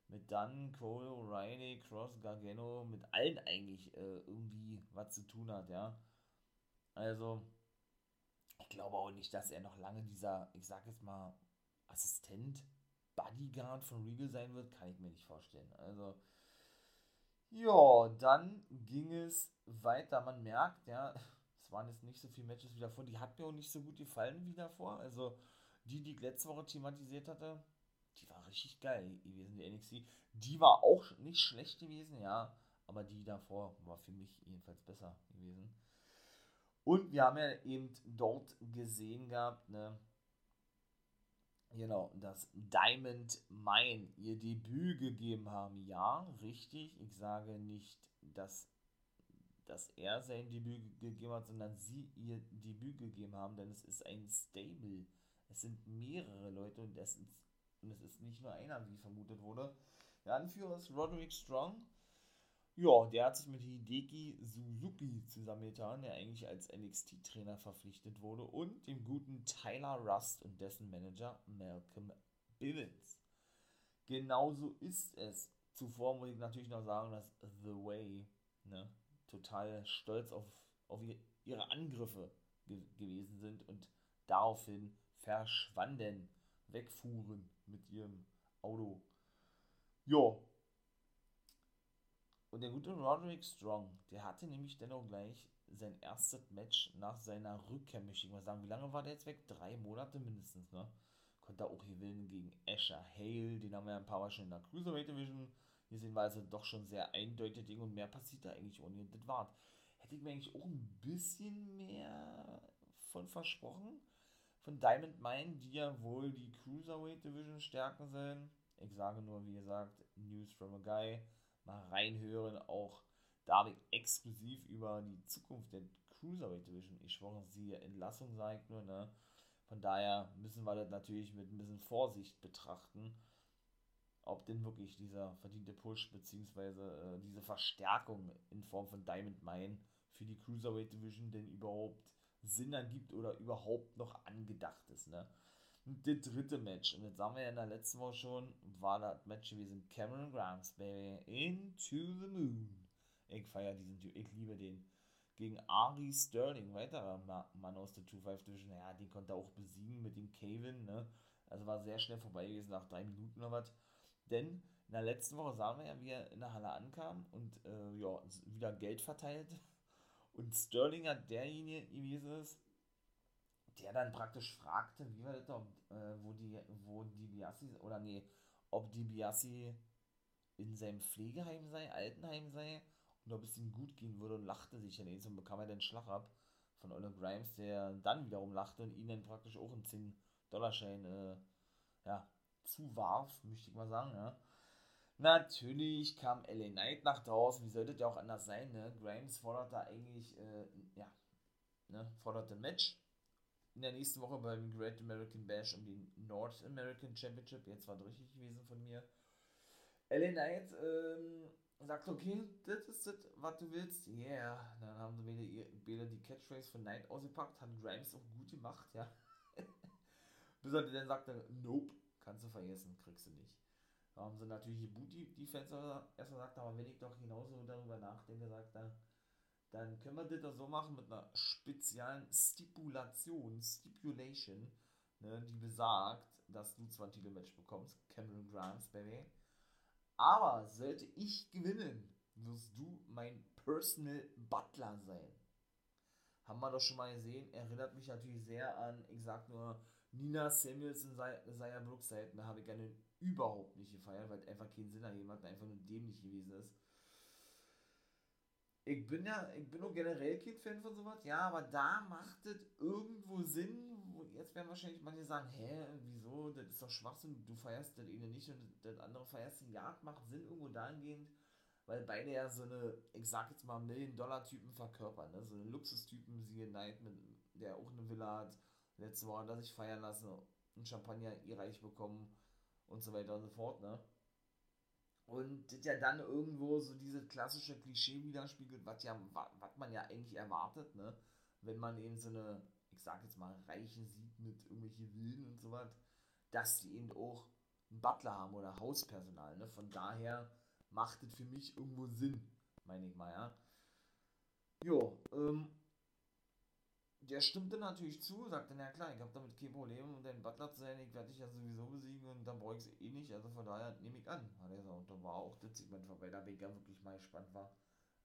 mit Dunn, Cole, O'Reilly, Cross, Gargano, mit allen eigentlich äh, irgendwie was zu tun hat, ja. Also, ich glaube auch nicht, dass er noch lange dieser, ich sag jetzt mal, Assistent, Bodyguard von Regal sein wird, kann ich mir nicht vorstellen. Also, ja, dann ging es weiter. Man merkt, ja, es waren jetzt nicht so viele Matches wie davor. Die hat mir auch nicht so gut gefallen wie davor. Also die, die ich letzte Woche thematisiert hatte, die war richtig geil gewesen, die NXT. Die war auch nicht schlecht gewesen, ja. Aber die davor war für mich jedenfalls besser gewesen. Und wir haben ja eben dort gesehen gehabt, ne, Genau, dass Diamond Mine ihr Debüt gegeben haben. Ja, richtig. Ich sage nicht, dass, dass er sein Debüt gegeben hat, sondern sie ihr Debüt gegeben haben, denn es ist ein Stable. Es sind mehrere Leute und es ist, und es ist nicht nur einer, wie vermutet wurde. Der Anführer ist Roderick Strong ja, der hat sich mit Hideki Suzuki zusammengetan, der eigentlich als NXT-Trainer verpflichtet wurde, und dem guten Tyler Rust und dessen Manager Malcolm Bivens. Genauso ist es. Zuvor muss ich natürlich noch sagen, dass The Way ne, total stolz auf, auf ihre Angriffe ge gewesen sind und daraufhin verschwanden, wegfuhren mit ihrem Auto. Ja, und der gute Roderick Strong, der hatte nämlich dennoch gleich sein erstes Match nach seiner Rückkehr, möchte ich mal sagen. Wie lange war der jetzt weg? Drei Monate mindestens, ne? Konnte auch gewinnen gegen Asher Hale, den haben wir ja ein paar Mal schon in der Cruiserweight Division. Hier sehen wir also doch schon sehr eindeutige Dinge und mehr passiert da eigentlich ohne das war. Hätte ich mir eigentlich auch ein bisschen mehr von versprochen. Von Diamond Mine, die ja wohl die Cruiserweight Division stärken sollen. Ich sage nur, wie gesagt, News from a Guy mal reinhören. Auch da ich exklusiv über die Zukunft der Cruiserweight Division gesprochen. Sie Entlassung sagt nur, ne? Von daher müssen wir das natürlich mit ein bisschen Vorsicht betrachten. ob denn wirklich dieser verdiente Push beziehungsweise äh, diese Verstärkung in Form von Diamond Mine für die Cruiserweight Division denn überhaupt Sinn ergibt oder überhaupt noch angedacht ist. Ne? das dritte Match, und jetzt haben wir ja in der letzten Woche schon, war das Match gewesen Cameron Grimes, Baby, Into the Moon. Ich feiere diesen Typ, ich liebe den. Gegen Ari Sterling, weiterer Mann aus der 2-5 Division, ja, den konnte er auch besiegen mit dem Kevin, ne? Also war sehr schnell vorbei gewesen, nach drei Minuten oder was. Denn in der letzten Woche sahen wir ja, wie er in der Halle ankam und äh, ja, wieder Geld verteilt. Und Sterling hat derjenige gewesen der dann praktisch fragte, wie war das da, äh, wo die, wo die Biassi, oder nee, ob die Biassi in seinem Pflegeheim sei, Altenheim sei, und ob es ihm gut gehen würde und lachte sich dann und bekam er den Schlag ab von Olle Grimes, der dann wiederum lachte und ihn dann praktisch auch einen 10-Dollar-Schein, äh, ja, zuwarf, möchte ich mal sagen, ja. Natürlich kam LA Knight nach draußen, wie sollte der auch anders sein, ne? Grimes forderte eigentlich, äh, ja, ne, forderte ein Match in der nächsten Woche beim Great American Bash um den North American Championship. Jetzt war es richtig gewesen von mir. LA Knight ähm, sagt, okay, das ist das, was du willst. Yeah. Dann haben sie wieder die Catchphrase von Knight ausgepackt, hat Grimes auch gut gemacht, ja. Bis er dann sagte, nope, kannst du vergessen, kriegst du nicht. Haben sie natürlich die Booty-Defense erstmal gesagt, aber wenn ich doch genauso darüber nachdenke, sagt er, dann können wir das so machen mit einer speziellen Stipulation, Stipulation, ne, die besagt, dass du zwar ein Titelmatch bekommst, Cameron Grimes, Baby, aber sollte ich gewinnen, wirst du mein Personal Butler sein. Haben wir doch schon mal gesehen, erinnert mich natürlich sehr an, ich sag nur, Nina Samuels in Saya Brookside, da habe ich gerne überhaupt nicht gefeiert, weil einfach keinen Sinn ergeben hat, einfach nur dämlich gewesen ist. Ich bin ja, ich bin auch generell kein Fan von sowas, ja, aber da macht es irgendwo Sinn, wo jetzt werden wahrscheinlich manche sagen, hä, wieso, das ist doch Schwachsinn, du feierst das eine nicht und das andere feierst du, ja, macht Sinn irgendwo dahingehend, weil beide ja so eine, ich sag jetzt mal, Million-Dollar-Typen verkörpern, ne, so eine Luxustypen, siehe Knight, mit, der auch eine Villa hat, letzte Woche hat er sich feiern lassen, und Champagner ihr reich bekommen und so weiter und so fort, ne. Und das ja dann irgendwo so dieses klassische Klischee widerspiegelt, was ja, was man ja eigentlich erwartet, ne? Wenn man eben so eine, ich sag jetzt mal, Reichen sieht mit irgendwelchen Willen und so was, dass die eben auch einen Butler haben oder Hauspersonal, ne? Von daher macht es für mich irgendwo Sinn, meine ich mal, ja. Jo, ähm, der stimmte natürlich zu, sagte, na klar, ich habe damit kein Problem, um dein Butler zu sein, ich werde dich ja sowieso besiegen und dann brauche ich es eh nicht, also von daher nehme ich an, hat er gesagt. Und da war auch das Segment vorbei, da bin ich ja wirklich mal gespannt war,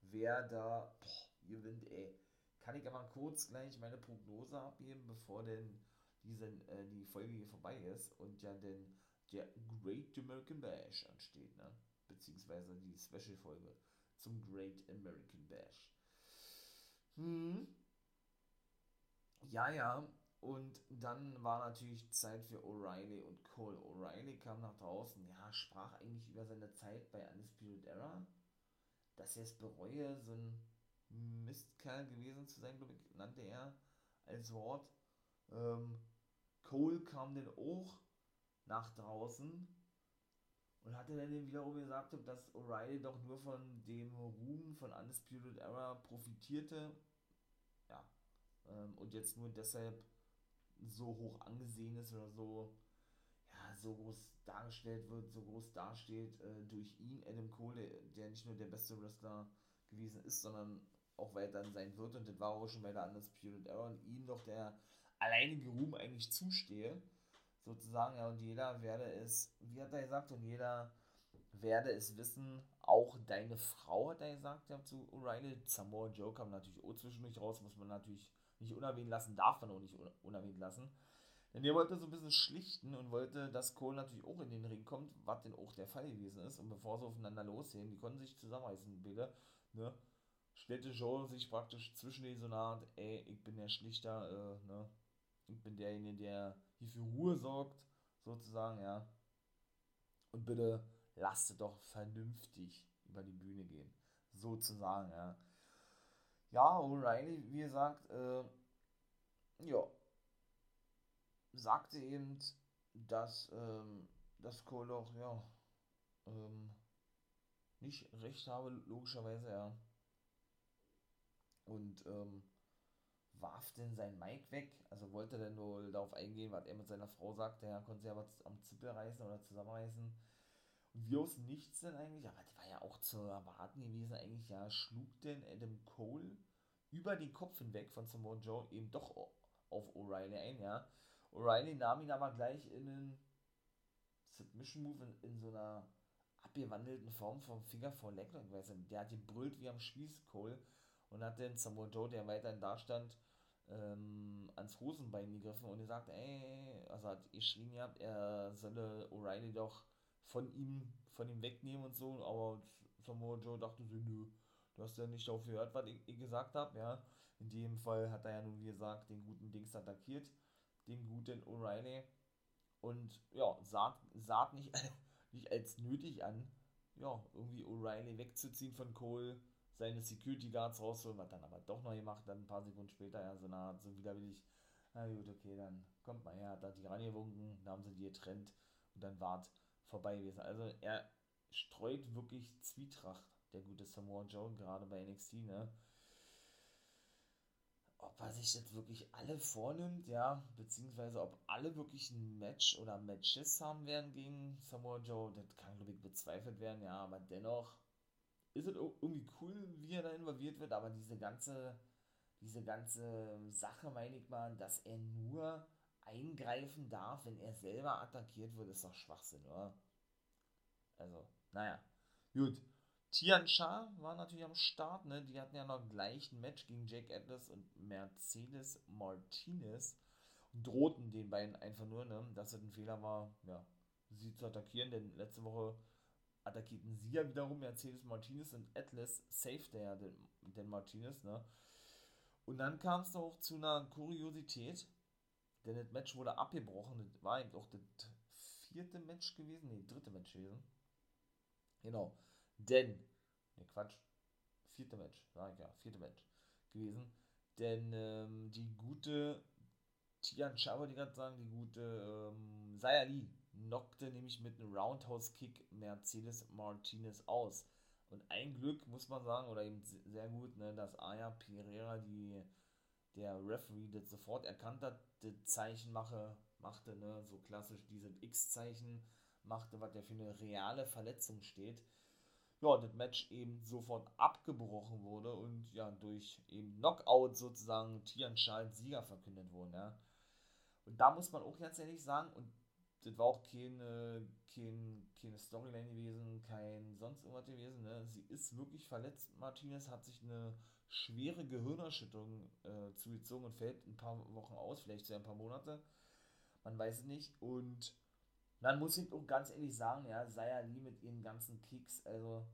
wer da boah, gewinnt, ey. Kann ich aber kurz gleich meine Prognose abgeben, bevor denn diese, äh, die Folge hier vorbei ist und ja denn der Great American Bash ansteht, ne? Beziehungsweise die Special-Folge zum Great American Bash. Hm, ja, ja. Und dann war natürlich Zeit für O'Reilly und Cole. O'Reilly kam nach draußen, ja, sprach eigentlich über seine Zeit bei Undisputed Era, dass er es bereue, so ein Mistkerl gewesen zu sein, glaube ich, nannte er als Wort. Ähm, Cole kam dann auch nach draußen und hatte dann wiederum gesagt, dass O'Reilly doch nur von dem Ruhm von Undisputed Era profitierte ähm, und jetzt nur deshalb so hoch angesehen ist oder so, ja, so groß dargestellt wird, so groß dasteht äh, durch ihn, Adam Cole, der nicht nur der beste Wrestler gewesen ist, sondern auch weiterhin sein wird. Und das war auch schon bei der Undisputed Era und ihm doch der alleinige Ruhm eigentlich zustehe, sozusagen, ja, und jeder werde es, wie hat er gesagt, und jeder werde es wissen, auch deine Frau, hat er gesagt, ja, zu O'Reilly, Samoa Joe kam natürlich auch zwischendurch raus, muss man natürlich nicht unerwähnt lassen, darf man auch nicht unerwähnt lassen. Denn er wollte so ein bisschen schlichten und wollte, dass Cole natürlich auch in den Ring kommt, was denn auch der Fall gewesen ist. Und bevor sie aufeinander lossehen, die konnten sich zusammenreißen, bitte, ne, stellte Joe sich praktisch zwischen den so eine Art, ey, ich bin der Schlichter, äh, ne, ich bin derjenige, der hier für Ruhe sorgt, sozusagen, ja. Und bitte lasst doch vernünftig über die Bühne gehen, sozusagen, ja. Ja, O'Reilly, wie gesagt, äh, ja, sagte eben, dass, ähm, dass Cole auch, ja, ähm, nicht recht habe, logischerweise, ja. Und ähm, warf denn sein Mic weg, also wollte dann wohl darauf eingehen, was er mit seiner Frau sagte, er konnte sie aber am Zippel reißen oder zusammenreißen. Wie aus nichts denn eigentlich, aber das war ja auch zu erwarten gewesen eigentlich, ja, schlug denn Adam Cole über den Kopf hinweg von Samoa Joe eben doch auf O'Reilly ein, ja. O'Reilly nahm ihn aber gleich in einen Submission Move in, in so einer abgewandelten Form vom Finger vor Leg Lock, weiß nicht, der hat gebrüllt wie am Spieß Cole und hat dann Samoa Joe, der weiterhin da stand, ähm, ans Hosenbein gegriffen und gesagt, ey, also hat geschrien gehabt, er solle O'Reilly doch von ihm, von ihm wegnehmen und so, aber Samoa Joe dachte so, nö, du hast ja nicht darauf gehört, was ich, ich gesagt habe, ja. In dem Fall hat er ja nun, wie gesagt, den guten Dings attackiert, den guten O'Reilly und ja, sah, sah nicht, nicht als nötig an, ja, irgendwie O'Reilly wegzuziehen von Cole, seine Security Guards rausholen, was dann aber doch noch gemacht, dann ein paar Sekunden später, ja, so Art, so widerwillig, na gut, okay, dann kommt mal her, hat da die rangewunken, dann haben sie die getrennt und dann war es vorbei gewesen. Also er streut wirklich Zwietracht, der gute Samoa Joe, gerade bei NXT, ne? Ob er sich jetzt wirklich alle vornimmt, ja, beziehungsweise ob alle wirklich ein Match oder Matches haben werden gegen Samoa Joe, das kann, glaube ich, bezweifelt werden, ja, aber dennoch ist es irgendwie cool, wie er da involviert wird, aber diese ganze, diese ganze Sache, meine ich mal, dass er nur eingreifen darf, wenn er selber attackiert wird, ist doch Schwachsinn, oder? Also, naja. Gut. Tian Sha war natürlich am Start, ne? Die hatten ja noch gleich ein Match gegen Jake Atlas und Mercedes Martinez und drohten den beiden einfach nur, ne? Dass es ein Fehler war, ja, sie zu attackieren, denn letzte Woche attackierten sie ja wiederum Mercedes Martinez und Atlas safete ja den, den Martinez, ne? Und dann kam es auch zu einer Kuriosität, denn das Match wurde abgebrochen, das war eben auch das vierte Match gewesen, nee, dritte Match gewesen. Genau. Denn, ne Quatsch, vierte Match, sag ich ja, vierte Match gewesen. Denn ähm, die gute Tian wollte ich gerade sagen, die gute ähm, Sayali knockte nämlich mit einem Roundhouse-Kick Mercedes Martinez aus. Und ein Glück, muss man sagen, oder eben sehr gut, ne, dass Aya Pereira, die, der Referee, das sofort erkannt hat, das Zeichen mache, machte, ne, so klassisch dieses X-Zeichen machte, was ja für eine reale Verletzung steht. Ja, das Match eben sofort abgebrochen wurde und ja, durch eben Knockout sozusagen Tian Sha Sieger verkündet wurde. Ja. Und da muss man auch ganz ehrlich sagen, und das war auch keine, keine, keine Storyline gewesen, kein sonst irgendwas gewesen. Ne? Sie ist wirklich verletzt. Martinez hat sich eine schwere Gehirnerschütterung äh, zugezogen und fällt ein paar Wochen aus, vielleicht sogar ein paar Monate. Man weiß es nicht. Und dann muss ich auch ganz ehrlich sagen, ja, Saya Lee mit ihren ganzen Kicks, also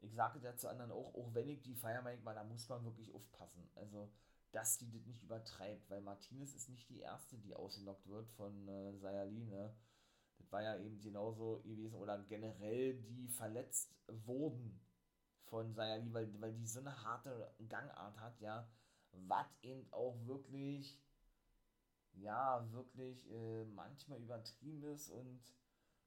ich sage das zu anderen auch, auch wenn ich die feier manchmal, da muss man wirklich aufpassen. Also, dass die das nicht übertreibt, weil Martinez ist nicht die erste, die ausgelockt wird von äh, Sayali, ne? Das war ja eben genauso gewesen, oder generell die verletzt wurden von Sayali, weil, weil die so eine harte Gangart hat, ja, was eben auch wirklich ja, wirklich äh, manchmal übertrieben ist und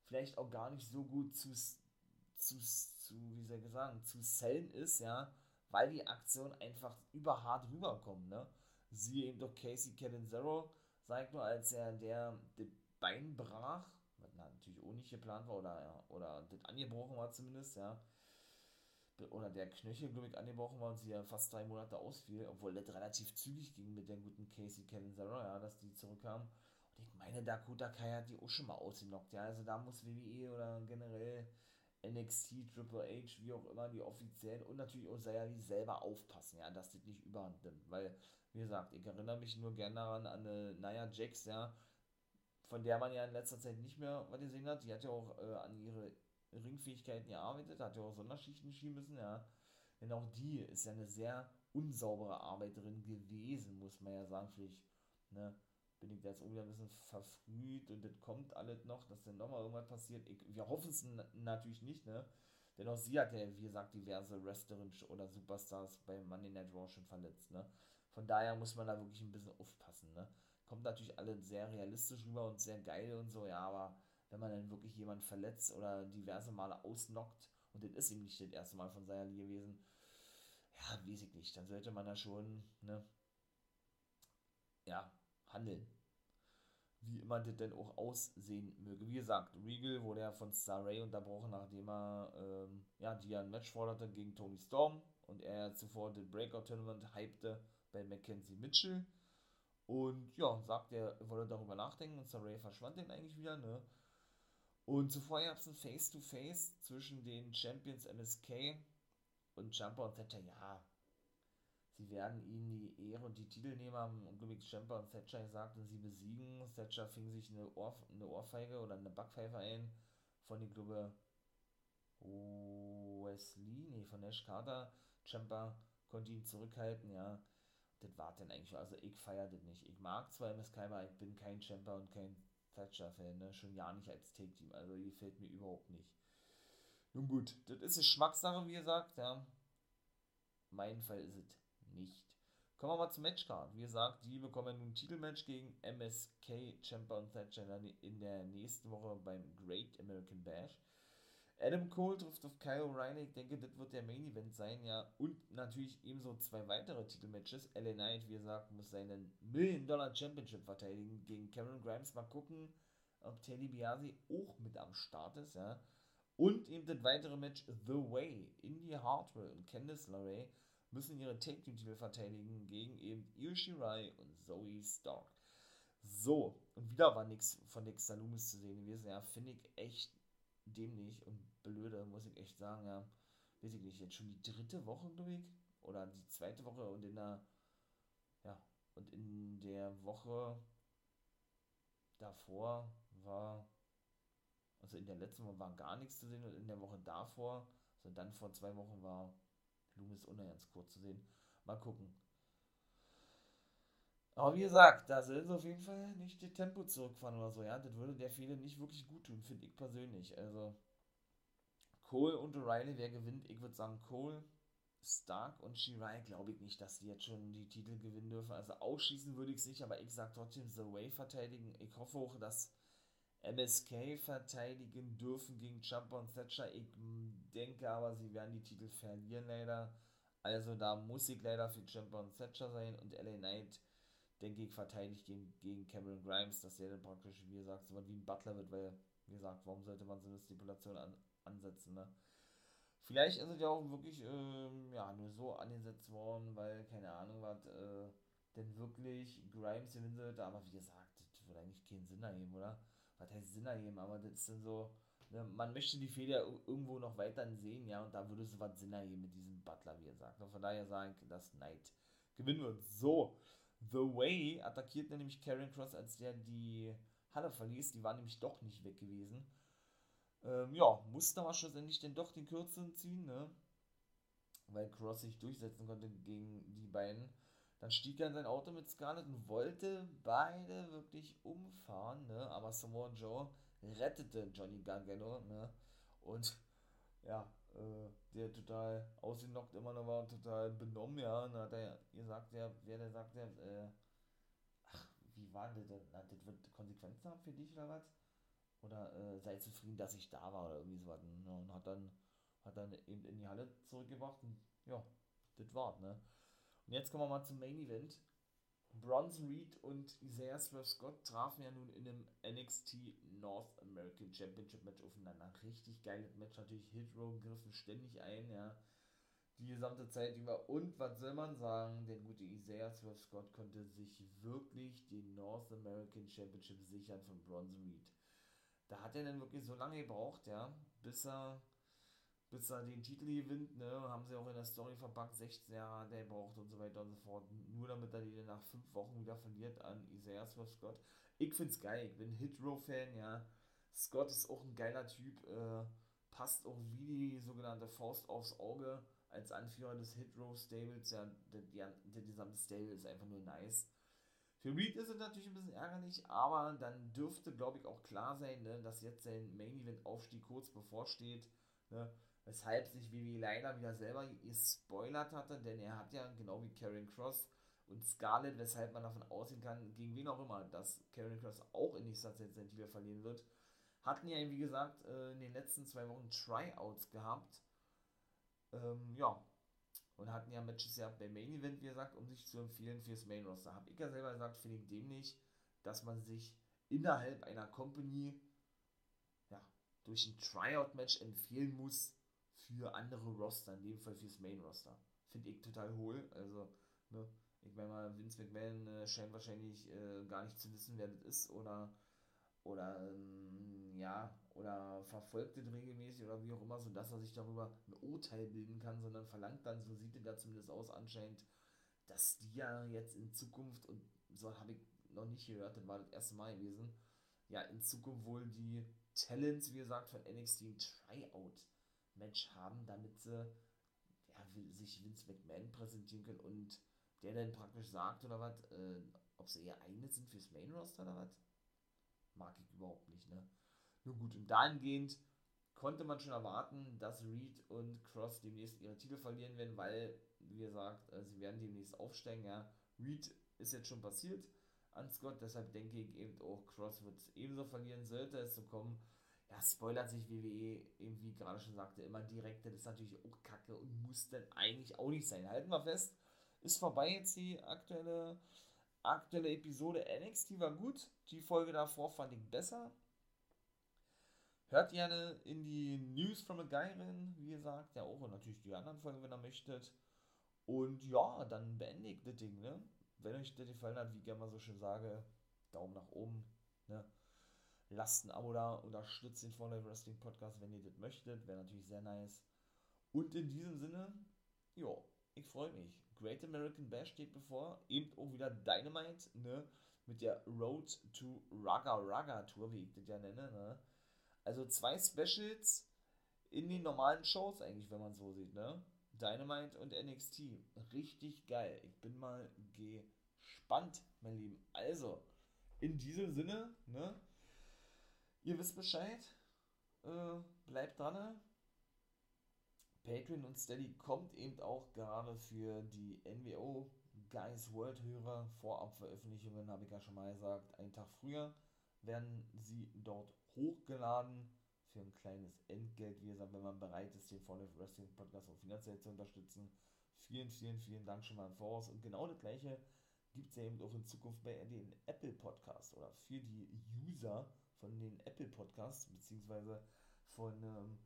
vielleicht auch gar nicht so gut zu, zu, zu wie soll ich sagen, zu sellen ist, ja, weil die Aktion einfach überhart rüberkommt, ne? Siehe eben doch Casey Catanzaro, sagt nur, als er der, der Bein brach, was natürlich auch nicht geplant war, oder, oder das angebrochen war zumindest, ja, oder der Knöchel, glaube ich, angebrochen war und sie ja fast drei Monate ausfiel, obwohl das relativ zügig ging mit der guten Casey Catanzaro, ja, dass die zurückkam. Und ich meine, Dakota Kai hat die auch schon mal ausgenockt, ja, also da muss WWE oder generell NXT, Triple H, wie auch immer, die offiziellen und natürlich auch Sayali selber aufpassen, ja, dass das nicht überhand nimmt, weil, wie gesagt, ich erinnere mich nur gerne daran an eine Nia Jax, ja, von der man ja in letzter Zeit nicht mehr was gesehen hat, die hat ja auch äh, an ihre Ringfähigkeiten gearbeitet, hat ja auch Sonderschichten schieben müssen, ja. Denn auch die ist ja eine sehr unsaubere Arbeiterin gewesen, muss man ja sagen. Vielleicht, ne, bin ich jetzt irgendwie ein bisschen verfrüht und das kommt alles noch, dass dann nochmal irgendwas passiert. Ich, wir hoffen es natürlich nicht, ne. Denn auch sie hat ja, wie gesagt, diverse Wrestlerinnen oder Superstars bei Monday Night Raw schon verletzt, ne. Von daher muss man da wirklich ein bisschen aufpassen, ne. Kommt natürlich alles sehr realistisch rüber und sehr geil und so, ja, aber wenn man dann wirklich jemanden verletzt oder diverse Male ausnockt, und das ist ihm nicht das erste Mal von seiner Liga gewesen, ja, weiß ich nicht, dann sollte man da schon, ne, ja, handeln. Wie immer das denn auch aussehen möge. Wie gesagt, Regal wurde ja von Star Ray unterbrochen, nachdem er, ähm, ja, die ein Match forderte gegen Tony Storm und er zuvor das Breakout Tournament hypte bei Mackenzie Mitchell. Und ja, sagt er, wolle darüber nachdenken und Saray verschwand dann eigentlich wieder, ne? Und zuvor gab es ein Face-to-Face zwischen den Champions MSK und Jumper und Thatcher. Ja, sie werden ihnen die Ehre und die Titel haben und glaube ich Jumper und Thatcher gesagt und sie besiegen. Thatcher fing sich eine, Ohr, eine Ohrfeige oder eine Backpfeife ein von, ich glaube, Wesley, nee, von Nash Carter. Jumper konnte ihn zurückhalten, ja das war dann eigentlich, also ich feiere das nicht. Ich mag zwar MSK, aber ich bin kein Champer und kein Thatcher-Fan, ne? schon ja nicht als Take-Team, also die gefällt mir überhaupt nicht. Nun gut, das ist eine Schmackssache, wie gesagt, ja. Mein Fall ist es nicht. Kommen wir mal zum Matchcard. Wie gesagt, die bekommen ein Titelmatch gegen MSK, Champer und Thatcher in der nächsten Woche beim Great American Bash. Adam Cole trifft auf Kyle O'Reilly. Ich denke, das wird der Main Event sein, ja. Und natürlich ebenso zwei weitere Titelmatches. LA Knight, wie gesagt, muss seinen Million Dollar Championship verteidigen gegen Cameron Grimes. Mal gucken, ob Teddy Biasi auch mit am Start ist, ja. Und eben das weitere Match The Way. Indy Hartwell und Candice LeRae müssen ihre Take Team Titel verteidigen gegen eben Io Shirai und Zoe Stark. So, und wieder war nichts von Dexter Loomis zu sehen gewesen. Ja, finde ich echt dämlich und blöde, muss ich echt sagen, ja. Weiß ich nicht, jetzt schon die dritte Woche, glaube ich. Oder die zweite Woche und in der, ja, und in der Woche davor war, also in der letzten Woche war gar nichts zu sehen und in der Woche davor, also dann vor zwei Wochen war Loomis ganz kurz zu sehen. Mal gucken. Aber wie gesagt, da sind sie auf jeden Fall nicht das Tempo zurückfahren oder so, ja. Das würde der Fehler nicht wirklich gut tun, finde ich persönlich. Also, Cole und O'Reilly, wer gewinnt? Ich würde sagen Cole, Stark und Shirai, glaube ich nicht, dass sie jetzt schon die Titel gewinnen dürfen. Also ausschießen würde ich es nicht, aber ich sage trotzdem The Way verteidigen. Ich hoffe auch, dass MSK verteidigen dürfen gegen Jumper und Thatcher. Ich denke aber, sie werden die Titel verlieren leider. Also da muss ich leider für und Thatcher sein und LA Knight denke ich, verteidigt gegen, gegen Cameron Grimes, dass der dann praktisch, wie gesagt, so wie ein Butler wird, weil, wie gesagt, warum sollte man so eine Stipulation an, ansetzen, ne? Vielleicht ist es ja auch wirklich, ähm, ja, nur so angesetzt worden, weil, keine Ahnung, was, äh, denn wirklich Grimes gewinnen sollte, aber wie gesagt, das würde eigentlich keinen Sinn ergeben, oder? Was heißt Sinn ergeben, aber das ist dann so, ne, man möchte die Fehler irgendwo noch weiter sehen, ja, und da würde es was Sinn ergeben mit diesem Butler, wie gesagt. Und von daher sage ich, dass Knight gewinnen wird. So, The Way attackiert nämlich Karen Cross, als der die Halle verließ. Die war nämlich doch nicht weg gewesen. Ähm, ja, musste aber schlussendlich dann doch den Kürzeren ziehen, ne? Weil Cross sich durchsetzen konnte gegen die beiden. Dann stieg er in sein Auto mit Scarlett und wollte beide wirklich umfahren, ne? Aber Samoa Joe rettete Johnny Gargano, ne? Und ja, äh, der total ausgenockt immer noch war, total benommen, ja. Und hat er gesagt, ja, wer der sagt, der, äh, ach, wie war das denn? Na, das wird Konsequenzen haben für dich oder was? Oder äh, sei zufrieden, dass ich da war oder irgendwie so was. Ne? Und hat dann, hat dann eben in die Halle zurückgebracht und ja, das war's, ne? Und jetzt kommen wir mal zum Main Event. Bronson Reed und Isaiah Swerve Scott trafen ja nun in einem NXT North American Championship Match aufeinander. Richtig geiles Match, natürlich Hit Row griffen ständig ein, ja. Die gesamte Zeit über. Und was soll man sagen? Der gute Isaiah Swerve Scott konnte sich wirklich den North American Championship sichern von Bronson Reed. Da hat er dann wirklich so lange gebraucht, ja, bis er bis er den Titel gewinnt, ne, haben sie auch in der Story verpackt, 16 Jahre der braucht und so weiter und so fort, nur damit er die nach 5 Wochen wieder verliert an Isaiah Swerve Scott. Ich find's geil, ich bin Hit-Row-Fan, ja. Scott ist auch ein geiler Typ, äh, passt auch wie die sogenannte Faust aufs Auge als Anführer des Hit-Row-Stables, ja, der, der, der gesamte Stable ist einfach nur nice. Für Reed ist es natürlich ein bisschen ärgerlich, aber dann dürfte, glaube ich, auch klar sein, ne, dass jetzt sein Main-Event-Aufstieg kurz bevorsteht. Ne, weshalb sich Vivi leider wieder selber gespoilert hatte, denn er hat ja, genau wie Karen Cross und Scarlett, weshalb man davon ausgehen kann, gegen wen auch immer, dass Karen Cross auch in nächster Zeit seinen Titel verlieren wird, hatten ja, wie gesagt, äh, in den letzten zwei Wochen Tryouts gehabt. Ähm, ja, und hatten ja Matches ja beim Main Event, wie gesagt, um sich zu empfehlen fürs Main Roster. Habe ich ja selber gesagt, finde ich dämlich, dass man sich innerhalb einer Company ja, durch ein Tryout-Match empfehlen muss für andere Roster, in dem Fall fürs Main Roster. Finde ich total hohl. Also, ne, ich meine mal, Vince McMahon äh, scheint wahrscheinlich äh, gar nicht zu wissen, wer das ist oder oder ähm, ja, oder verfolgt den regelmäßig oder wie auch immer, sodass er sich darüber ein Urteil bilden kann, sondern verlangt dann, so sieht er da zumindest aus anscheinend, dass die ja jetzt in Zukunft, und so habe ich noch nicht gehört, das war das erste Mal gewesen, ja, in Zukunft wohl die Talents, wie gesagt, von NXT ein Tryout-Match haben, damit sie ja, sich Vince McMahon präsentieren können und der dann praktisch sagt oder was, äh, ob sie eher eignet sind fürs Main Roster oder was mag ich überhaupt nicht, ne? Nur gut, und dahingehend konnte man schon erwarten, dass Reed und Cross demnächst ihre Titel verlieren werden, weil, wie gesagt, äh, sie werden demnächst aufsteigen, ja. Reed ist jetzt schon passiert an Scott, deshalb denke ich eben auch, Cross wird ebenso verlieren, sollte es so kommen. Ja, spoilert sich WWE, eben wie gerade schon sagte, immer direkt, das ist natürlich auch kacke und muss dann eigentlich auch nicht sein. Halten wir fest, ist vorbei jetzt die aktuelle aktuelle Episode NXT war gut. Die Folge davor fand ich besser. Hört gerne in die News from a Guy rein, wie gesagt. Ja, auch und natürlich die anderen Folgen, wenn ihr möchtet. Und ja, dann beende ich das Ding, ne? Wenn euch das gefallen hat, wie ich mal so schön sage, Daumen nach oben, ne? Lasst ein Abo da, unterstützt den For Wrestling Podcast, wenn ihr das möchtet. Wäre natürlich sehr nice. Und in diesem Sinne, ja, ich freue mich. Great American Bash steht bevor. Eben auch wieder Dynamite, ne? Mit der Road to Raga Raga Tour, wie ich das ja nenne, ne? Also zwei Specials in den normalen Shows eigentlich, wenn man so sieht, ne? Dynamite und NXT. Richtig geil. Ich bin mal gespannt, mein Lieben. Also, in diesem Sinne, ne? Ihr wisst Bescheid. Äh, bleibt dran. Patreon und Steady kommt eben auch gerade für die NWO Guys World Hörer. Vorabveröffentlichungen habe ich ja schon mal gesagt. Einen Tag früher werden sie dort hochgeladen für ein kleines Entgelt, wie gesagt, wenn man bereit ist, den Fall Wrestling Podcast auch finanziell zu unterstützen. Vielen, vielen, vielen Dank schon mal im Voraus. Und genau das gleiche gibt es ja eben auch in Zukunft bei den Apple Podcast oder für die User von den Apple Podcasts, beziehungsweise von, ähm,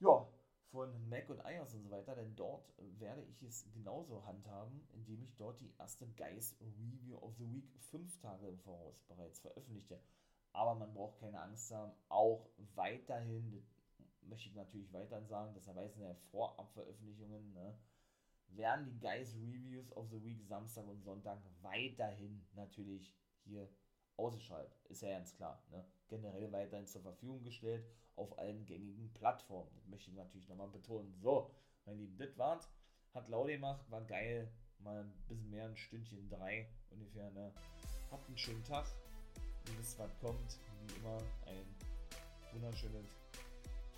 ja, von Mac und iOS und so weiter, denn dort werde ich es genauso handhaben, indem ich dort die erste Geist Review of the Week fünf Tage im Voraus bereits veröffentliche. Aber man braucht keine Angst haben, auch weiterhin, möchte ich natürlich weiterhin sagen, das erweisen ja Vorabveröffentlichungen, ne, werden die Geist Reviews of the Week Samstag und Sonntag weiterhin natürlich hier ausgeschaltet. Ist ja ganz klar. Ne? Generell weiterhin zur Verfügung gestellt auf allen gängigen Plattformen. Das möchte ich natürlich nochmal betonen. So, mein Lieben, das war's. Hat laut gemacht, war geil. Mal ein bisschen mehr, ein Stündchen drei ungefähr. Ne? Habt einen schönen Tag. Ihr wisst, was kommt. Wie immer ein wunderschönes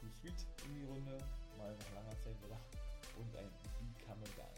Too Sweet in die Runde. Mal nach langer Zeit wieder. Und ein Become a Guy.